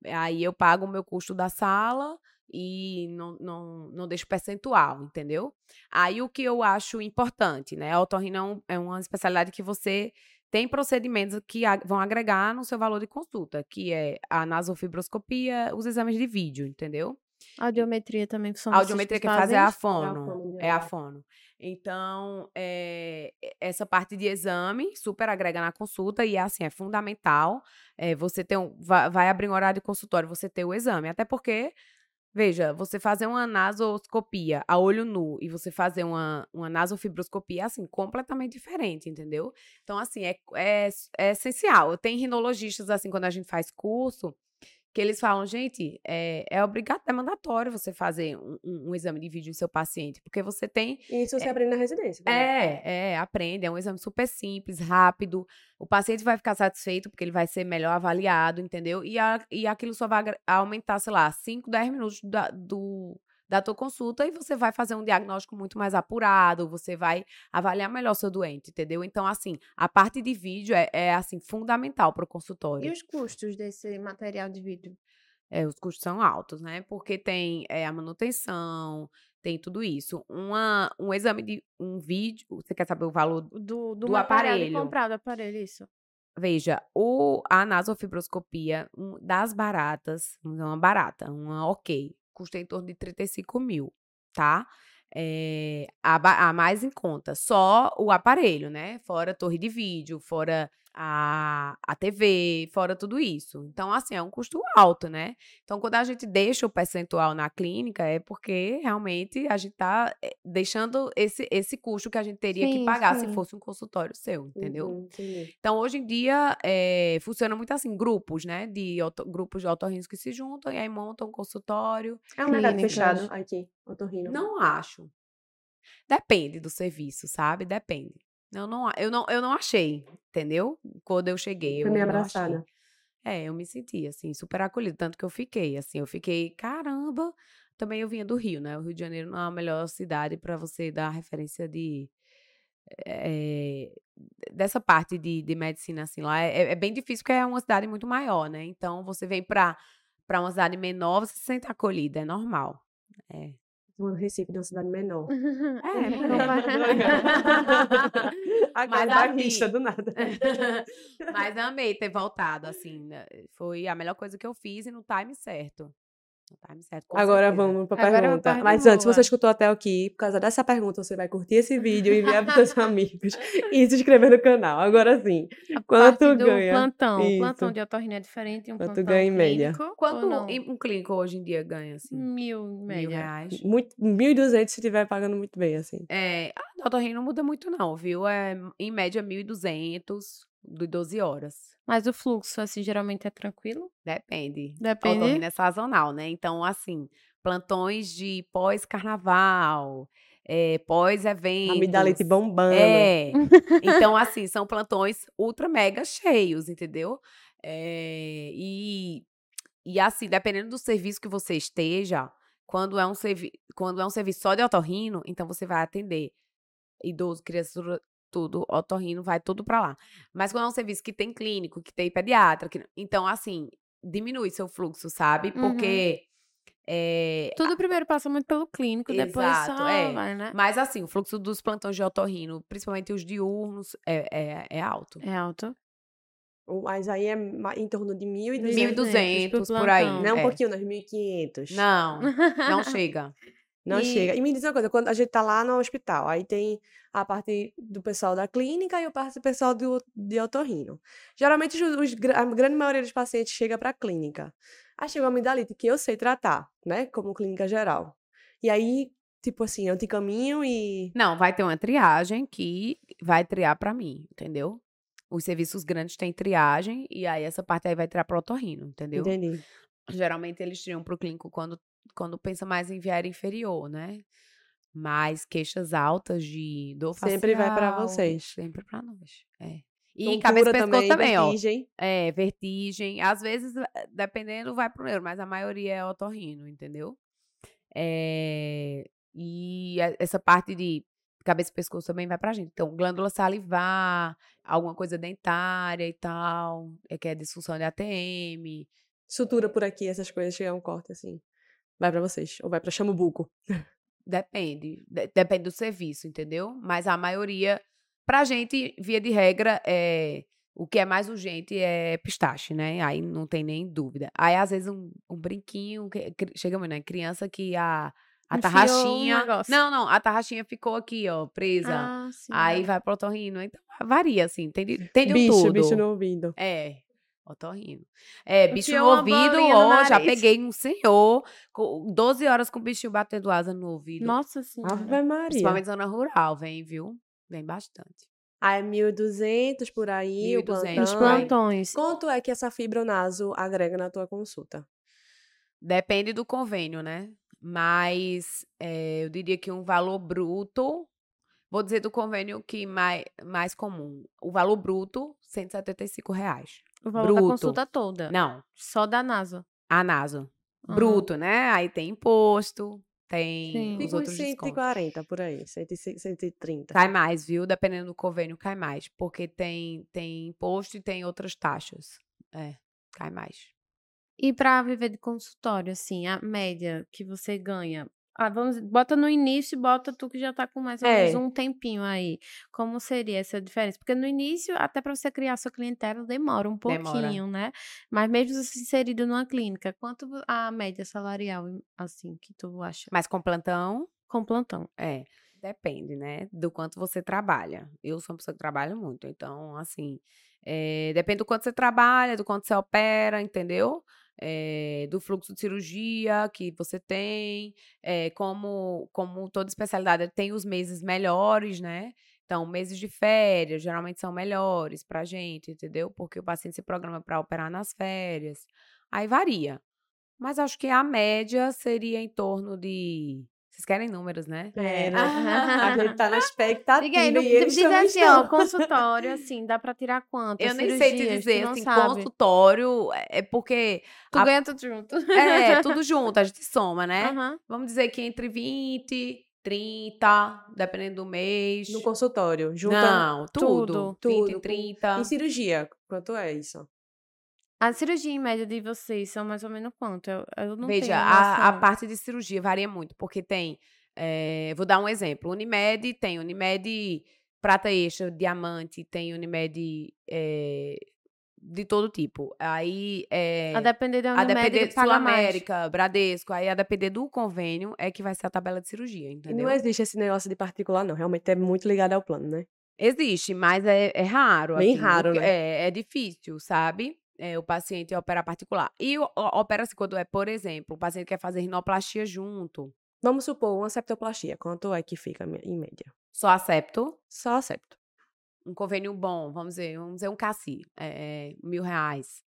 Aí eu pago o meu custo da sala e não, não, não deixo percentual, entendeu? Aí o que eu acho importante, né? A otorrino é, é uma especialidade que você tem procedimentos que vão agregar no seu valor de consulta, que é a nasofibroscopia, os exames de vídeo, entendeu? Audiometria também são A audiometria que faz é a fono. É a fono. Então, é, essa parte de exame super agrega na consulta e, assim, é fundamental. É, você ter um, vai, vai abrir um horário de consultório, você ter o exame. Até porque Veja, você fazer uma nasoscopia a olho nu e você fazer uma, uma nasofibroscopia, assim, completamente diferente, entendeu? Então, assim, é, é, é essencial. Tem rinologistas, assim, quando a gente faz curso, que eles falam, gente, é, é obrigatório, é mandatório você fazer um, um, um, exame de vídeo em seu paciente, porque você tem... Isso você é, aprende na residência. É, é, aprende, é um exame super simples, rápido, o paciente vai ficar satisfeito, porque ele vai ser melhor avaliado, entendeu? E, a, e aquilo só vai aumentar, sei lá, 5, 10 minutos da, do da tua consulta e você vai fazer um diagnóstico muito mais apurado, você vai avaliar melhor seu doente, entendeu? Então, assim, a parte de vídeo é, é assim, fundamental para o consultório. E os custos desse material de vídeo? É, os custos são altos, né? Porque tem é, a manutenção, tem tudo isso. Uma, um exame de um vídeo, você quer saber o valor do, do, do aparelho? comprado aparelho, isso. Veja, o, a nasofibroscopia um, das baratas, uma barata, uma ok, custa em torno de 35 mil, tá? É, a, a mais em conta. Só o aparelho, né? Fora torre de vídeo, fora a, a TV, fora tudo isso. Então, assim, é um custo alto, né? Então, quando a gente deixa o percentual na clínica, é porque realmente a gente tá eh, deixando esse, esse custo que a gente teria sim, que pagar sim. se fosse um consultório seu, entendeu? Uhum, então, hoje em dia, é, funciona muito assim, grupos, né? De grupos de otorrinos que se juntam e aí montam um consultório. É um mercado fechado aqui, otorrino. Não acho. Depende do serviço, sabe? Depende. Eu não, eu não, eu não achei, entendeu? Quando eu cheguei. Foi meio abraçada. É, eu me senti, assim, super acolhida. Tanto que eu fiquei, assim, eu fiquei, caramba. Também eu vinha do Rio, né? O Rio de Janeiro não é a melhor cidade para você dar referência de. É, dessa parte de, de medicina, assim, lá é, é, bem difícil porque é uma cidade muito maior, né? Então, você vem para uma cidade menor, você se sente acolhida, é normal. É no Recife, de uma cidade menor. É, não vai. Mas barricha do nada. Mas amei ter voltado, assim. Né, foi a melhor coisa que eu fiz e no time certo. Certo, Agora certeza. vamos para a pergunta. Mas antes, se você escutou até aqui, por causa dessa pergunta, você vai curtir esse vídeo e enviar para seus amigos e se inscrever no canal. Agora sim. A quanto ganha? Plantão. Isso. Plantão de otorrina é diferente. Um quanto plantão ganha em média? Quanto um clínico hoje em dia ganha, assim? Mil média. Mil reais. Muito, 1.200 se estiver pagando muito bem, assim. É, a otorrina não muda muito não, viu? É, em média, 1.200 de 12 horas. Mas o fluxo, assim, geralmente é tranquilo? Depende. Depende. Otorrina é sazonal, né? Então, assim, plantões de pós-carnaval, é, pós-eventos. Amidalite bombando. É. então, assim, são plantões ultra mega cheios, entendeu? É, e, e, assim, dependendo do serviço que você esteja, quando é um, servi quando é um serviço só de otorrino, então você vai atender idoso, criança, tudo, otorrino, vai tudo para lá. Mas quando é um serviço que tem clínico, que tem pediatra, que, então, assim, diminui seu fluxo, sabe? Porque. Uhum. É, tudo primeiro passa muito pelo clínico, Exato, depois só é. vai, né? Mas assim, o fluxo dos plantões de otorrino, principalmente os diurnos, é, é, é alto. É alto. Mas aí é em torno de 1.200. 1.200 por aí. Não, um é. pouquinho, nas 1.500. Não, não chega. Não e... chega. E me diz uma coisa, quando a gente tá lá no hospital, aí tem a parte do pessoal da clínica e a parte do pessoal do, de otorrino. Geralmente, os, a grande maioria dos pacientes chega para a clínica. Aí chega uma amidalite que eu sei tratar, né, como clínica geral. E aí, tipo assim, eu te caminho e... Não, vai ter uma triagem que vai triar para mim, entendeu? Os serviços grandes têm triagem e aí essa parte aí vai triar pro otorrino, entendeu? Entendi. Geralmente eles tiram pro clínico quando, quando pensa mais em viária inferior, né? Mas queixas altas de dor Sempre vai para vocês. Sempre para nós. É. E Tontura cabeça e pescoço também, também, ó. vertigem. É, vertigem. Às vezes, eh, dependendo, vai pro neuro, mas a maioria é otorrino, entendeu? É, e essa parte de cabeça e pescoço também vai pra gente. Então, glândula salivar, alguma coisa dentária e tal, é que é disfunção de ATM. Sutura por aqui, essas coisas, chegar um corte assim. Vai pra vocês. Ou vai pra Chamubuco. Depende. de- depende do serviço, entendeu? Mas a maioria, pra gente, via de regra, é. O que é mais urgente é pistache, né? Aí não tem nem dúvida. Aí, às vezes, um, um brinquinho. que- cri- Chega muito, né? Criança que a, a Enfiou um tarraxinha. negócio. Não, não, a tarraxinha ficou aqui, ó, presa. Ah, sim. Aí vai pro otorrino. Então, varia, assim. Tem de, tem de bicho, tudo. bicho no ouvido. É, otorrino. É, bicho no ouvido, ó, já peguei um senhor, com 12 horas com o bichinho batendo asa no ouvido. Nossa senhora. Ave Maria. Principalmente zona rural, vem, viu? Vem bastante. Ah, é 1.200 por aí, o 1.200 plantão. Os Ai. plantões. Quanto é que essa fibronaso agrega na tua consulta? Depende do convênio, né? Mas é, eu diria que um valor bruto, vou dizer do convênio que mais, mais comum. O valor bruto, 175 reais. O valor da bruto. consulta toda. Não, Só da NASA. a naso. Aham. Bruto, né? Aí tem imposto, tem Sim. os outros descontos. 140 por aí, 100, 130. Cai mais, viu? Dependendo do convênio, cai mais. Porque tem, tem imposto e tem outras taxas. É, cai mais. E pra viver de consultório, assim, a média que você ganha. Ah, vamos, bota no início e bota tu que já tá com mais ou menos É. um tempinho aí. Como seria essa diferença? Porque no início, até pra você criar sua clientela, demora um Demora. pouquinho, né? Mas mesmo você inserido numa clínica, quanto a média salarial, assim, que tu acha? Mas com plantão, Com plantão. É, depende, né? Do quanto você trabalha. Eu sou uma pessoa que trabalha muito, então, assim, é, depende do quanto você trabalha, do quanto você opera, entendeu? É, do fluxo de cirurgia que você tem, é, como, como toda especialidade tem os meses melhores, né? Então, meses de férias geralmente são melhores pra gente, entendeu? Porque o paciente se programa para operar nas férias. Aí varia. Mas acho que a média seria em torno de. Vocês querem números, né? É, né? Ah. A gente tá na expectativa Diga aí, no, diz assim, ó, consultório, assim, dá pra tirar quanto? Eu nem sei te dizer, assim, sabe. consultório é porque. Tu a- ganha tudo junto. É, tudo junto, a gente soma, né? Aham. Vamos dizer que entre 20, 30, dependendo do mês. No consultório, junta Não, tudo. tudo, 20, tudo. 30. em cirurgia. Quanto é isso? A cirurgia em média de vocês são mais ou menos quanto? Eu, eu não Veja, tenho a, a parte de cirurgia varia muito, porque tem. eh, vou dar um exemplo. Unimed tem Unimed prata extra, diamante, tem Unimed eh, de todo tipo. Aí. eh, A depender da a Unimed, depender ele de paga mais. Sul-América, Bradesco, aí a depender do convênio é que vai ser a tabela de cirurgia, E entendeu? não existe esse negócio de particular, não. Realmente é muito ligado ao plano, né? Existe, mas é, é raro. Bem assim, raro, né? É, é difícil, sabe? É, o paciente operar particular. E opera-se quando é, por exemplo, o paciente quer fazer rinoplastia junto. Vamos supor, uma septoplastia. Quanto é que fica em média? Só acepto. Só septo. Um convênio bom, vamos dizer, vamos dizer um CACI, é, é, mil reais.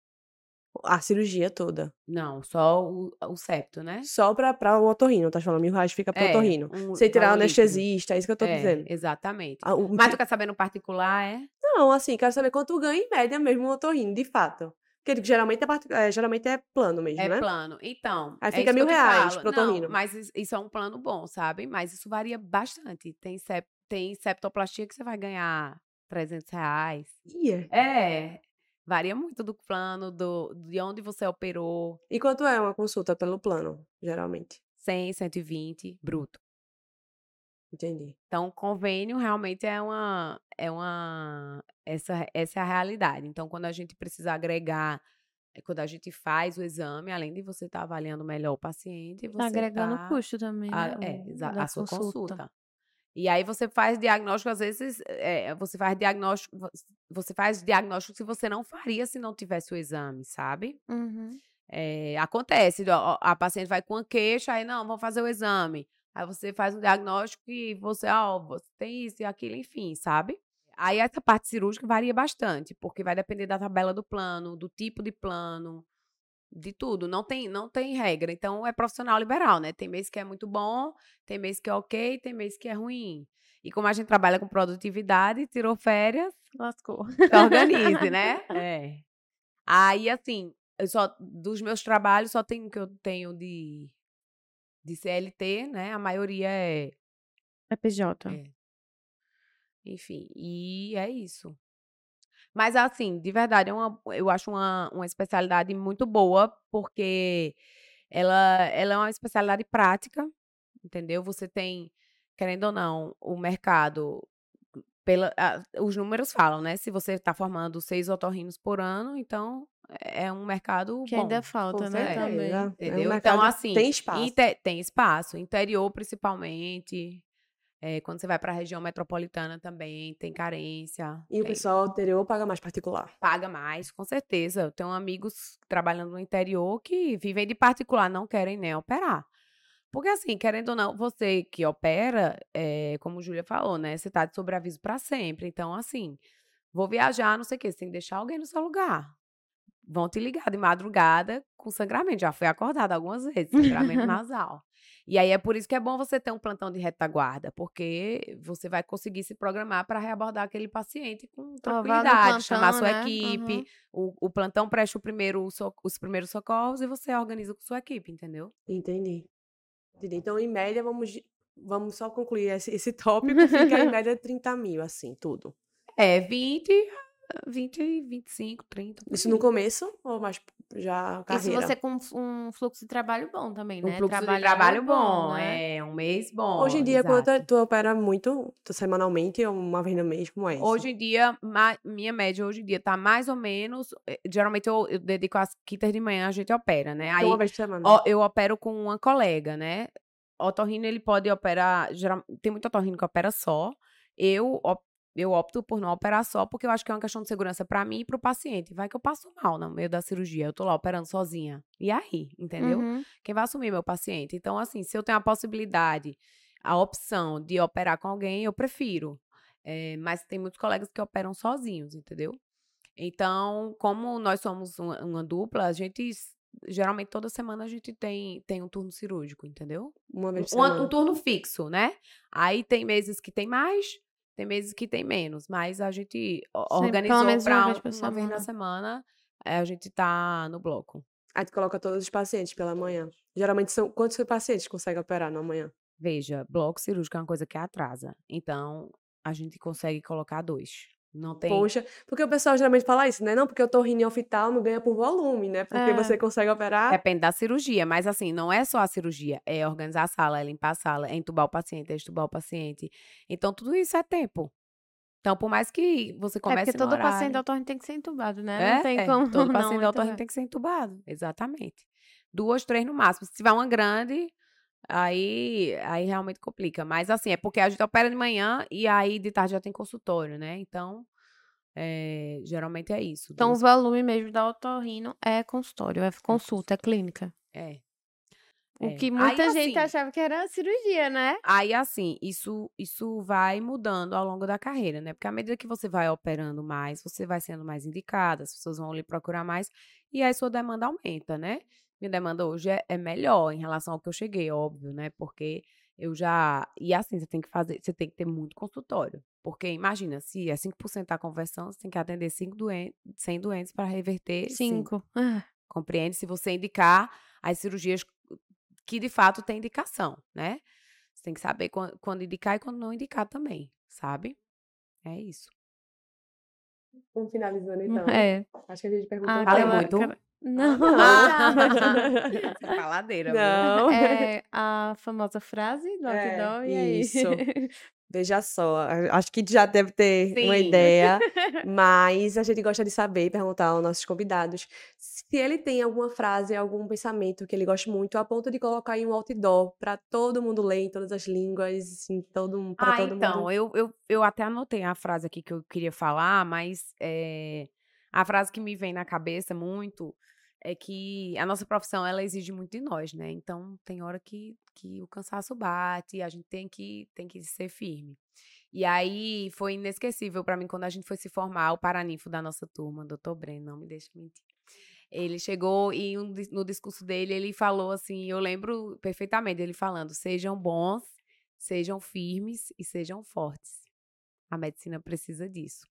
A cirurgia toda. Não, só o, o septo, né? Só pra, pra o otorrino, tá falando? Mil reais fica pro É, otorrino. um Sem tirar o anestesista, é isso que eu tô É, dizendo. Exatamente. Ah, Mas tu quer saber no particular, é? Não, assim, quero saber quanto ganha em média mesmo o otorrino, de fato. Porque geralmente é, é, geralmente é plano mesmo, É né? plano. Então. Aí é fica que mil reais pro Não, otorrino. mas is- isso é um plano bom, sabe? Mas isso varia bastante. Tem, sep, tem septoplastia que você vai ganhar 300 reais. Ia. É. Varia muito do plano, do, de onde você operou. E quanto é uma consulta pelo plano, geralmente? 100, 120, bruto. Entendi. Então, convênio realmente é uma. É uma essa, essa é a realidade. Então, quando a gente precisa agregar, é quando a gente faz o exame, além de você estar avaliando melhor o paciente, você Tá agregando tá custo também, a, né? é, da a sua consulta. E aí você faz diagnóstico, às vezes, é, você faz diagnóstico, vo- você faz diagnóstico que você não faria se não tivesse o exame, sabe? Uhum. É, acontece, ó, a paciente vai com uma queixa, aí não, vamos fazer o exame. Aí você faz um diagnóstico e você, ó, você tem isso e aquilo, enfim, sabe? Aí essa parte cirúrgica varia bastante, porque vai depender da tabela do plano, do tipo de plano, de tudo. Não tem, não tem regra. Então é profissional liberal, né? Tem mês que é muito bom, tem mês que é ok, tem mês que é ruim. E como a gente trabalha com produtividade, tirou férias, lascou. Se organize, né? É. Aí, assim, só, dos meus trabalhos, só tem que eu tenho de, de CLT, né? A maioria é. É PJ. É. Enfim, e é isso. Mas, assim, de verdade, é uma, eu acho uma, uma especialidade muito boa, porque ela, ela é uma especialidade prática, entendeu? Você tem, querendo ou não, o mercado. Pela, a, os números falam, né? Se você está formando seis otorrinos por ano, então é um mercado Que bom. ainda falta, né? Também. É um Entendeu? mercado então, assim. tem espaço. inte- tem espaço. Interior, principalmente. É, quando você vai para a região metropolitana também, tem carência. E o tem- pessoal anterior paga mais particular. paga mais, com certeza. Eu tenho amigos trabalhando no interior que vivem de particular, não querem nem operar. Porque, assim, querendo ou não, você que opera, é, como Júlia falou, né? Você tá de sobreaviso para sempre. Então, assim, vou viajar, não sei o quê, você tem que deixar alguém no seu lugar. Vão te ligar de madrugada com sangramento. Já fui acordada algumas vezes, sangramento nasal. E aí é por isso que é bom você ter um plantão de retaguarda, porque você vai conseguir se programar para reabordar aquele paciente com tranquilidade, chamar plantão, sua né? equipe. Uhum. O, o plantão presta o primeiro, os primeiros socorros e você organiza com sua equipe, entendeu? Entendi. Entendi. Então, em média, vamos, vamos só concluir esse, esse tópico. Fica em média 30 mil, assim, tudo. É 20, 20, 25, 30. por Isso no começo ou mais já Isso carreira? você com um fluxo de trabalho bom também, Um né? fluxo de Trabalhando trabalho bom, né? é um mês bom. Hoje em dia, exato. tu, tu opera muito, tu semanalmente ou uma vez no mês, como é isso? Hoje em dia, minha média hoje em dia tá mais ou menos. eh, Geralmente eu, eu dedico às quintas de manhã, a gente opera, né? Então, Aí uma vez por semana. ó, eu opero com uma colega, né? Otorrino, ele pode operar. Geral, tem muito otorrino que opera só. Eu, eu opto por não operar só, porque eu acho que é uma questão de segurança pra mim e pro paciente. Vai que eu passo mal no meio da cirurgia. Eu tô lá operando sozinha. E aí, entendeu? Uhum. Quem vai assumir meu paciente? Então, assim, se eu tenho a possibilidade, a opção de operar com alguém, eu prefiro. Eh, mas tem muitos colegas que operam sozinhos, entendeu? Então, como nós somos uma, uma dupla, a gente. Geralmente, toda semana a gente tem, tem um turno cirúrgico, entendeu? Uma vez por Um, semana. um turno fixo, né? Aí tem meses que tem mais, tem meses que tem menos. Mas a gente pelo organizou menos uma pra vez um- por uma vez na semana, eh, a gente tá no bloco. Aí tu coloca todos os pacientes pela manhã. Geralmente são quantos pacientes consegue operar na manhã? Veja, bloco cirúrgico é uma coisa que atrasa. Então, a gente consegue colocar dois. Não tem. Poxa, porque o pessoal geralmente fala isso, né? Não, porque eu tô rindo oftalmo ganha por volume, né? Porque É. você consegue operar. Depende da cirurgia, mas assim, não é só a cirurgia, é organizar a sala, é limpar a sala, é entubar o paciente, é extubar o paciente. Então, tudo isso é tempo. Então, por mais que você É comece porque no todo paciente horário- otorrino tem que ser entubado, né? É, não tem é, como todo não paciente entubar. tem que ser entubado, exatamente. Duas, três no máximo. Se tiver uma grande, aí, aí realmente complica. Mas assim, é porque a gente opera de manhã e aí de tarde já tem consultório, né? Então, é, geralmente é isso. Então, o duas- volume mesmo da otorrino é consultório, é consulta, é clínica. é. O É. que Aí, muita gente assim, achava que era cirurgia, né? Aí, assim, isso, isso vai mudando ao longo da carreira, né? Porque à medida que você vai operando mais, você vai sendo mais indicada, as pessoas vão lhe procurar mais, e aí sua demanda aumenta, né? Minha demanda hoje é, é melhor em relação ao que eu cheguei, óbvio, né? Porque eu já. E assim, você tem que fazer, você tem que ter muito consultório. Porque imagina, se é 5% da conversão, você tem que atender 5 doentes, 100 doentes para reverter 5. Cinco. Ah, Compreende? Se você indicar as cirurgias que de fato tem indicação, né? Você tem que saber quan- quando indicar e quando não indicar também, sabe? É isso. Vamos finalizando então. É. Acho que a gente perguntou Ah, muito? aquela- Não. não. Essa faladeira, Não. É a famosa frase do É, outdoor, e aí? isso. Veja só, acho que já deve ter uma Sim. ideia, mas a gente gosta de saber, perguntar aos nossos convidados se ele tem alguma frase, algum pensamento que ele gosta muito, a ponto de colocar em um outdoor para todo mundo ler em todas as línguas, em todo para Ah, todo então, mundo. eu, eu, eu até anotei a frase aqui que eu queria falar, mas é, a frase que me vem na cabeça muito é que a nossa profissão, ela exige muito de nós, né? Então, tem hora que, que o cansaço bate, a gente tem que, tem que ser firme. E aí, foi inesquecível para mim quando a gente foi se formar, o paraninfo da nossa turma, doutor Breno, não me deixe mentir. Ele chegou e um no discurso dele, ele falou assim, eu lembro perfeitamente ele falando, sejam bons, sejam firmes e sejam fortes. A medicina precisa disso.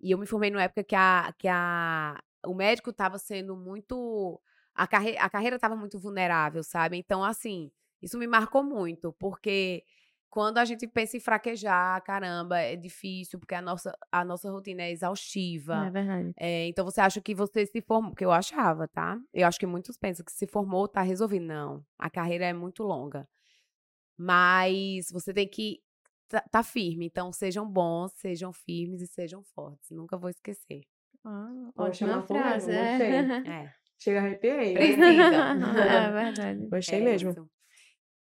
E eu me formei numa época que a, que a, o médico estava sendo muito. A, carre, a carreira estava muito vulnerável, sabe? Então, assim, isso me marcou muito, porque quando a gente pensa em fraquejar, caramba, é difícil, porque a nossa, a nossa rotina é exaustiva. É verdade. É, então você acha que você se formou, porque eu achava, tá? Eu acho que muitos pensam que se formou, tá resolvido. Não, a carreira é muito longa. Mas você tem que tá, tá firme. Então sejam bons, sejam firmes e sejam fortes. Nunca vou esquecer. Ah, ótima frase. gostei. É. É. Chega arrepiei. Precisa. é verdade. Gostei é mesmo. isso.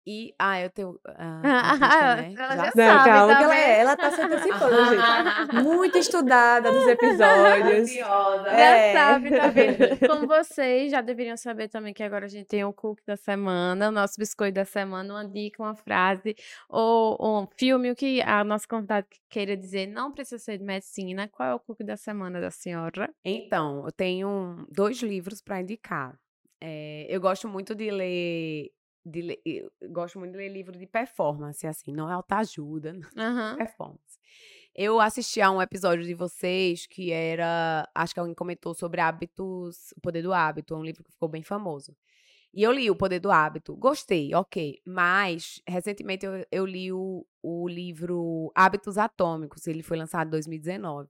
E, ah, eu tenho. Ah, Ah, artista, né? ela Já já sei. Não, sabe, calma, tá que ela, é, ela tá se antecipando, gente. Muito estudada dos episódios. Ansiosa. Já É. sabe, tá vendo? Como vocês já deveriam saber também que agora a gente tem o cookie da semana, o nosso biscoito da semana, uma dica, uma frase, ou, ou um filme, o que a nossa convidada queira dizer. Não precisa ser de medicina. Qual é o cookie da semana da senhora? Então, eu tenho dois livros para indicar. É, eu gosto muito de ler, de gosto muito de ler livro de performance, assim, não é autoajuda, é performance. Eu assisti a um episódio de vocês que era, acho que alguém comentou sobre hábitos, o poder do hábito, é um livro que ficou bem famoso. E eu li O Poder do Hábito, gostei, ok. Mas, recentemente, eu, eu li o, o livro Hábitos Atômicos, ele foi lançado em 2019.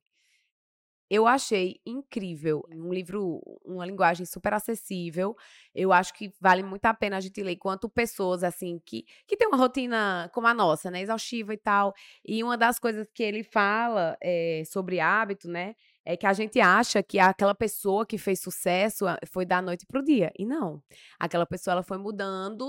Eu achei incrível, um livro, uma linguagem super acessível. Eu acho que vale muito a pena a gente ler enquanto pessoas assim que que tem uma rotina como a nossa, né, exaustiva e tal. E uma das coisas que ele fala eh, sobre hábito, né, é que a gente acha que aquela pessoa que fez sucesso ah, foi da noite pro dia. E não. Aquela pessoa ela foi mudando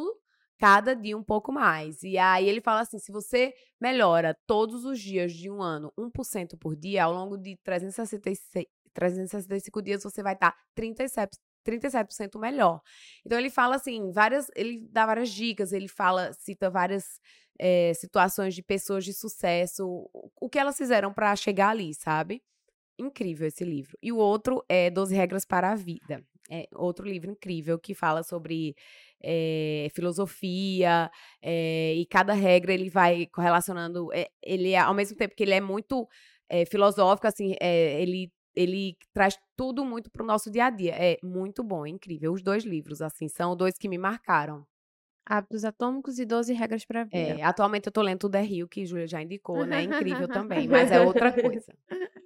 cada dia um pouco mais. E aí ele fala assim: se você melhora todos os dias de um ano 1% por dia, ao longo de 366, 365 dias, você vai estar 37, 37% melhor. Então ele fala assim, várias, ele dá várias dicas, ele fala, cita várias eh, situações de pessoas de sucesso, o que elas fizeram para chegar ali, sabe? Incrível esse livro. E o outro é 12 Regras para a Vida. É outro livro incrível que fala sobre eh, filosofia eh, e cada regra ele vai correlacionando. eh, ele é, ao mesmo tempo que ele é muito filosófico, assim, ele ele traz tudo muito pro nosso dia a dia. É muito bom, é incrível. Os dois livros, assim, são dois que me marcaram. Hábitos atômicos e 12 regras para a vida. É, atualmente eu tô lendo Tudo é Rio, que Júlia já indicou, né? Incrível também, mas é outra coisa.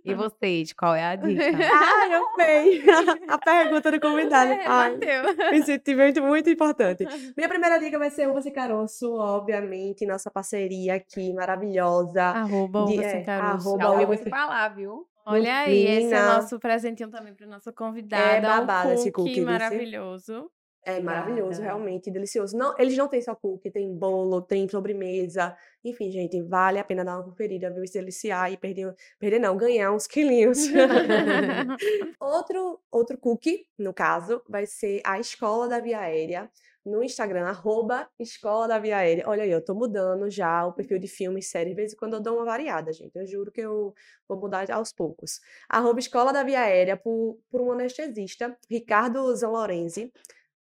E vocês, qual é a dica? Ai, eu amei a pergunta do convidado. É, Ai, bateu. me sentimento muito importante. Minha primeira dica vai ser Uva Sem Caroço, obviamente, nossa parceria aqui maravilhosa. Arroba uva é, sem caroço. arroba Já ouvi uva sem- falar, viu? Olha aí, esse é Menina. nosso presentinho também para nossa convidada. babado um esse cookie maravilhoso. É maravilhoso, realmente, delicioso. Não, eles não têm só cookie, tem bolo, tem sobremesa. Enfim, gente, vale a pena dar uma conferida, viu? Se deliciar e perder, perder não, ganhar uns quilinhos. outro, outro cookie, no caso, vai ser a Escola da Via Aérea. No Instagram, arroba Escola da Via Aérea. Olha aí, eu tô mudando já o perfil de filmes, séries. De vez em quando eu dou uma variada, gente. Eu juro que eu vou mudar aos poucos. Arroba Escola da Via Aérea por, por um anestesista, Ricardo Zalorenzi.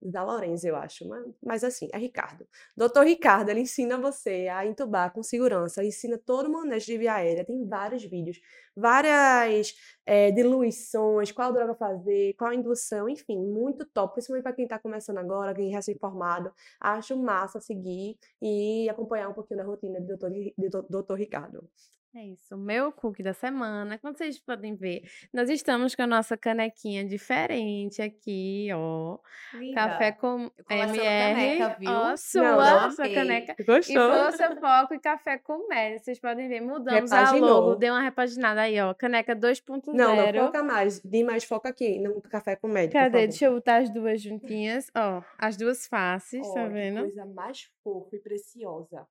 Da Lorenzo, eu acho, mas, mas assim, é Ricardo. Doutor Ricardo, ele ensina você a entubar com segurança, ensina todo o manejo de via aérea, tem vários vídeos, várias eh, diluições, qual droga fazer, qual indução, enfim, muito top, principalmente para quem está começando agora, quem é recém-formado, acho massa seguir e acompanhar um pouquinho da rotina do doutor, do dou- doutor Ricardo. É isso, o meu cookie da semana. Como vocês podem ver, nós estamos com a nossa canequinha diferente aqui, ó. Café com MR. caneca, viu? Ó, sua, não, sua amei. caneca. E Gostou? força, foco e café com mel. Vocês podem ver, mudamos a Repaginou. logo, deu uma repaginada aí, ó. Caneca 2.0. Não, não foca mais, de mais foca aqui, no café com por Cadê? favor. Deixa eu botar as duas juntinhas. Ó, as duas faces, tá Olha, que vendo? coisa mais fofa e preciosa.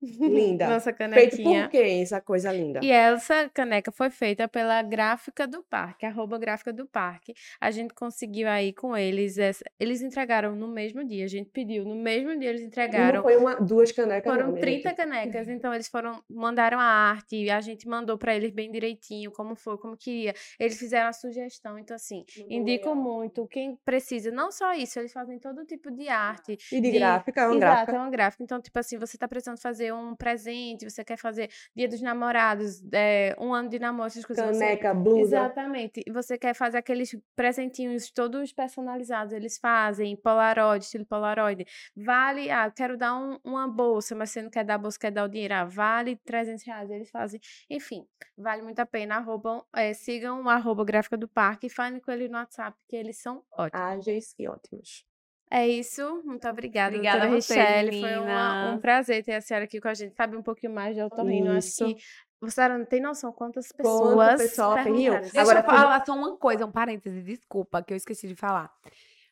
Linda. Nossa Feito canequinha. por quem essa coisa linda? E essa caneca foi feita pela Gráfica do Parque, arroba Gráfica do Parque. A gente conseguiu aí com eles, essa- eles entregaram no mesmo dia, a gente pediu, no mesmo dia eles Não entregaram. foi uma, duas canecas, Foram não, minha 30 gente. canecas, então eles foram, mandaram a arte, e a gente mandou pra eles bem direitinho, como foi, como queria. Eles fizeram a sugestão, então assim, Muito indico legal. muito, quem precisa, não só isso, eles fazem todo tipo de arte. E de, gráfica, é uma Exato, gráfica. é uma gráfica. Então, tipo assim, você tá precisando precisando fazer um presente, você quer fazer dia dos namorados, é, um ano de namoro, essas coisas. você- Caneca, blusa. Exatamente. E você quer fazer aqueles presentinhos todos personalizados, eles fazem, Polaroid, estilo Polaroid. Vale, ah, quero dar um- uma bolsa, mas você não quer dar a bolsa, quer dar o dinheiro, ah, vale 300 reais, eles fazem. Enfim, vale muito a pena. Arroba, eh, sigam o arroba gráfica do parque e falem com ele no WhatsApp, que eles são ótimos. Ágeis e ótimos. É isso, muito obrigada, Obrigada doutora a vocês, Richelle. Foi uma- um prazer ter a senhora aqui com a gente, sabe um pouquinho mais de otorrino. Acho que você não tem noção quantas Quanto pessoas pessoal aferiu. perguntaram. Deixa Agora, eu falar só uma coisa, um parêntese, desculpa, que eu esqueci de falar.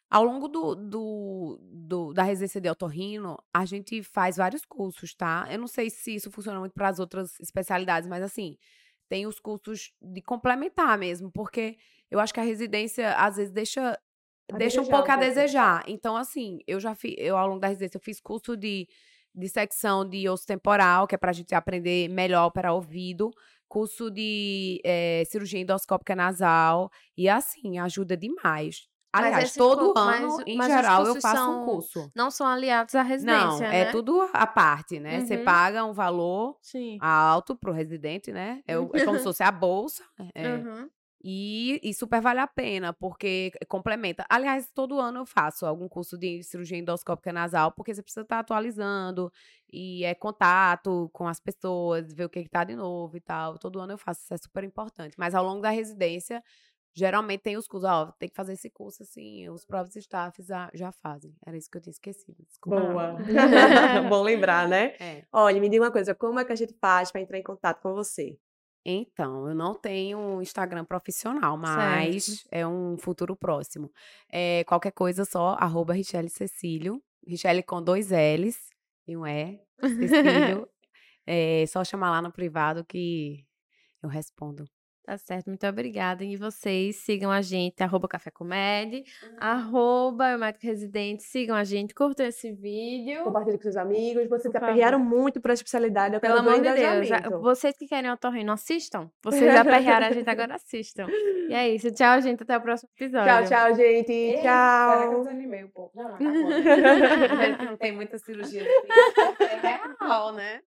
Ao longo do, do, do- da residência de otorrino, a gente faz vários cursos, tá? Eu não sei se isso funciona muito para as outras especialidades, mas assim, tem os cursos de complementar mesmo, porque eu acho que a residência às vezes deixa A deixa um pouco a desejar. Então, assim, eu já fiz, eu ao longo da residência, eu fiz curso de, de secção de osso temporal, que é pra gente aprender melhor a operar ouvido, curso de eh, cirurgia endoscópica nasal, e assim, ajuda demais. Mas Aliás, todo mas ano, o- em mas geral, eu faço são um curso. Não são aliados à residência, Não, né? é tudo à parte, né? Você Uhum. paga um valor Sim. alto pro residente, né? É, é como se fosse a bolsa. é, Uhum. E, e super vale a pena, porque complementa. Aliás, todo ano eu faço algum curso de cirurgia endoscópica nasal, porque você precisa estar atualizando, e é contato com as pessoas, ver o que está de novo e tal. Todo ano eu faço, isso é super importante. Mas ao longo da residência, geralmente tem os cursos, ó, tem que fazer esse curso assim, os próprios staffs já, já fazem. Era isso que eu tinha esquecido, desculpa. Boa. Bom lembrar, né? É. Olha, me diga uma coisa, como é que a gente faz para entrar em contato com você? Então, eu não tenho um Instagram profissional, mas é um futuro próximo. É, qualquer coisa, só arroba Richelle Cecílio. Richelle com dois L's e um E. Cecílio. é só chamar lá no privado que eu respondo. Tá certo, muito obrigada. E vocês sigam a gente, arroba Café Comédia, Uhum. arroba Eu Médico Residente, sigam a gente, curtam esse vídeo. Compartilhe com seus amigos. Vocês se aperrearam muito essa especialidade. Eu Pelo quero ver amor de Deus, vocês que querem otorrino, assistam. Vocês já aperrearam a gente, agora assistam. E é isso, tchau, gente, até o próximo episódio. Tchau, tchau, gente. Tchau. desanimei um pouco. Já não tem muita cirurgia. assim. É real, né?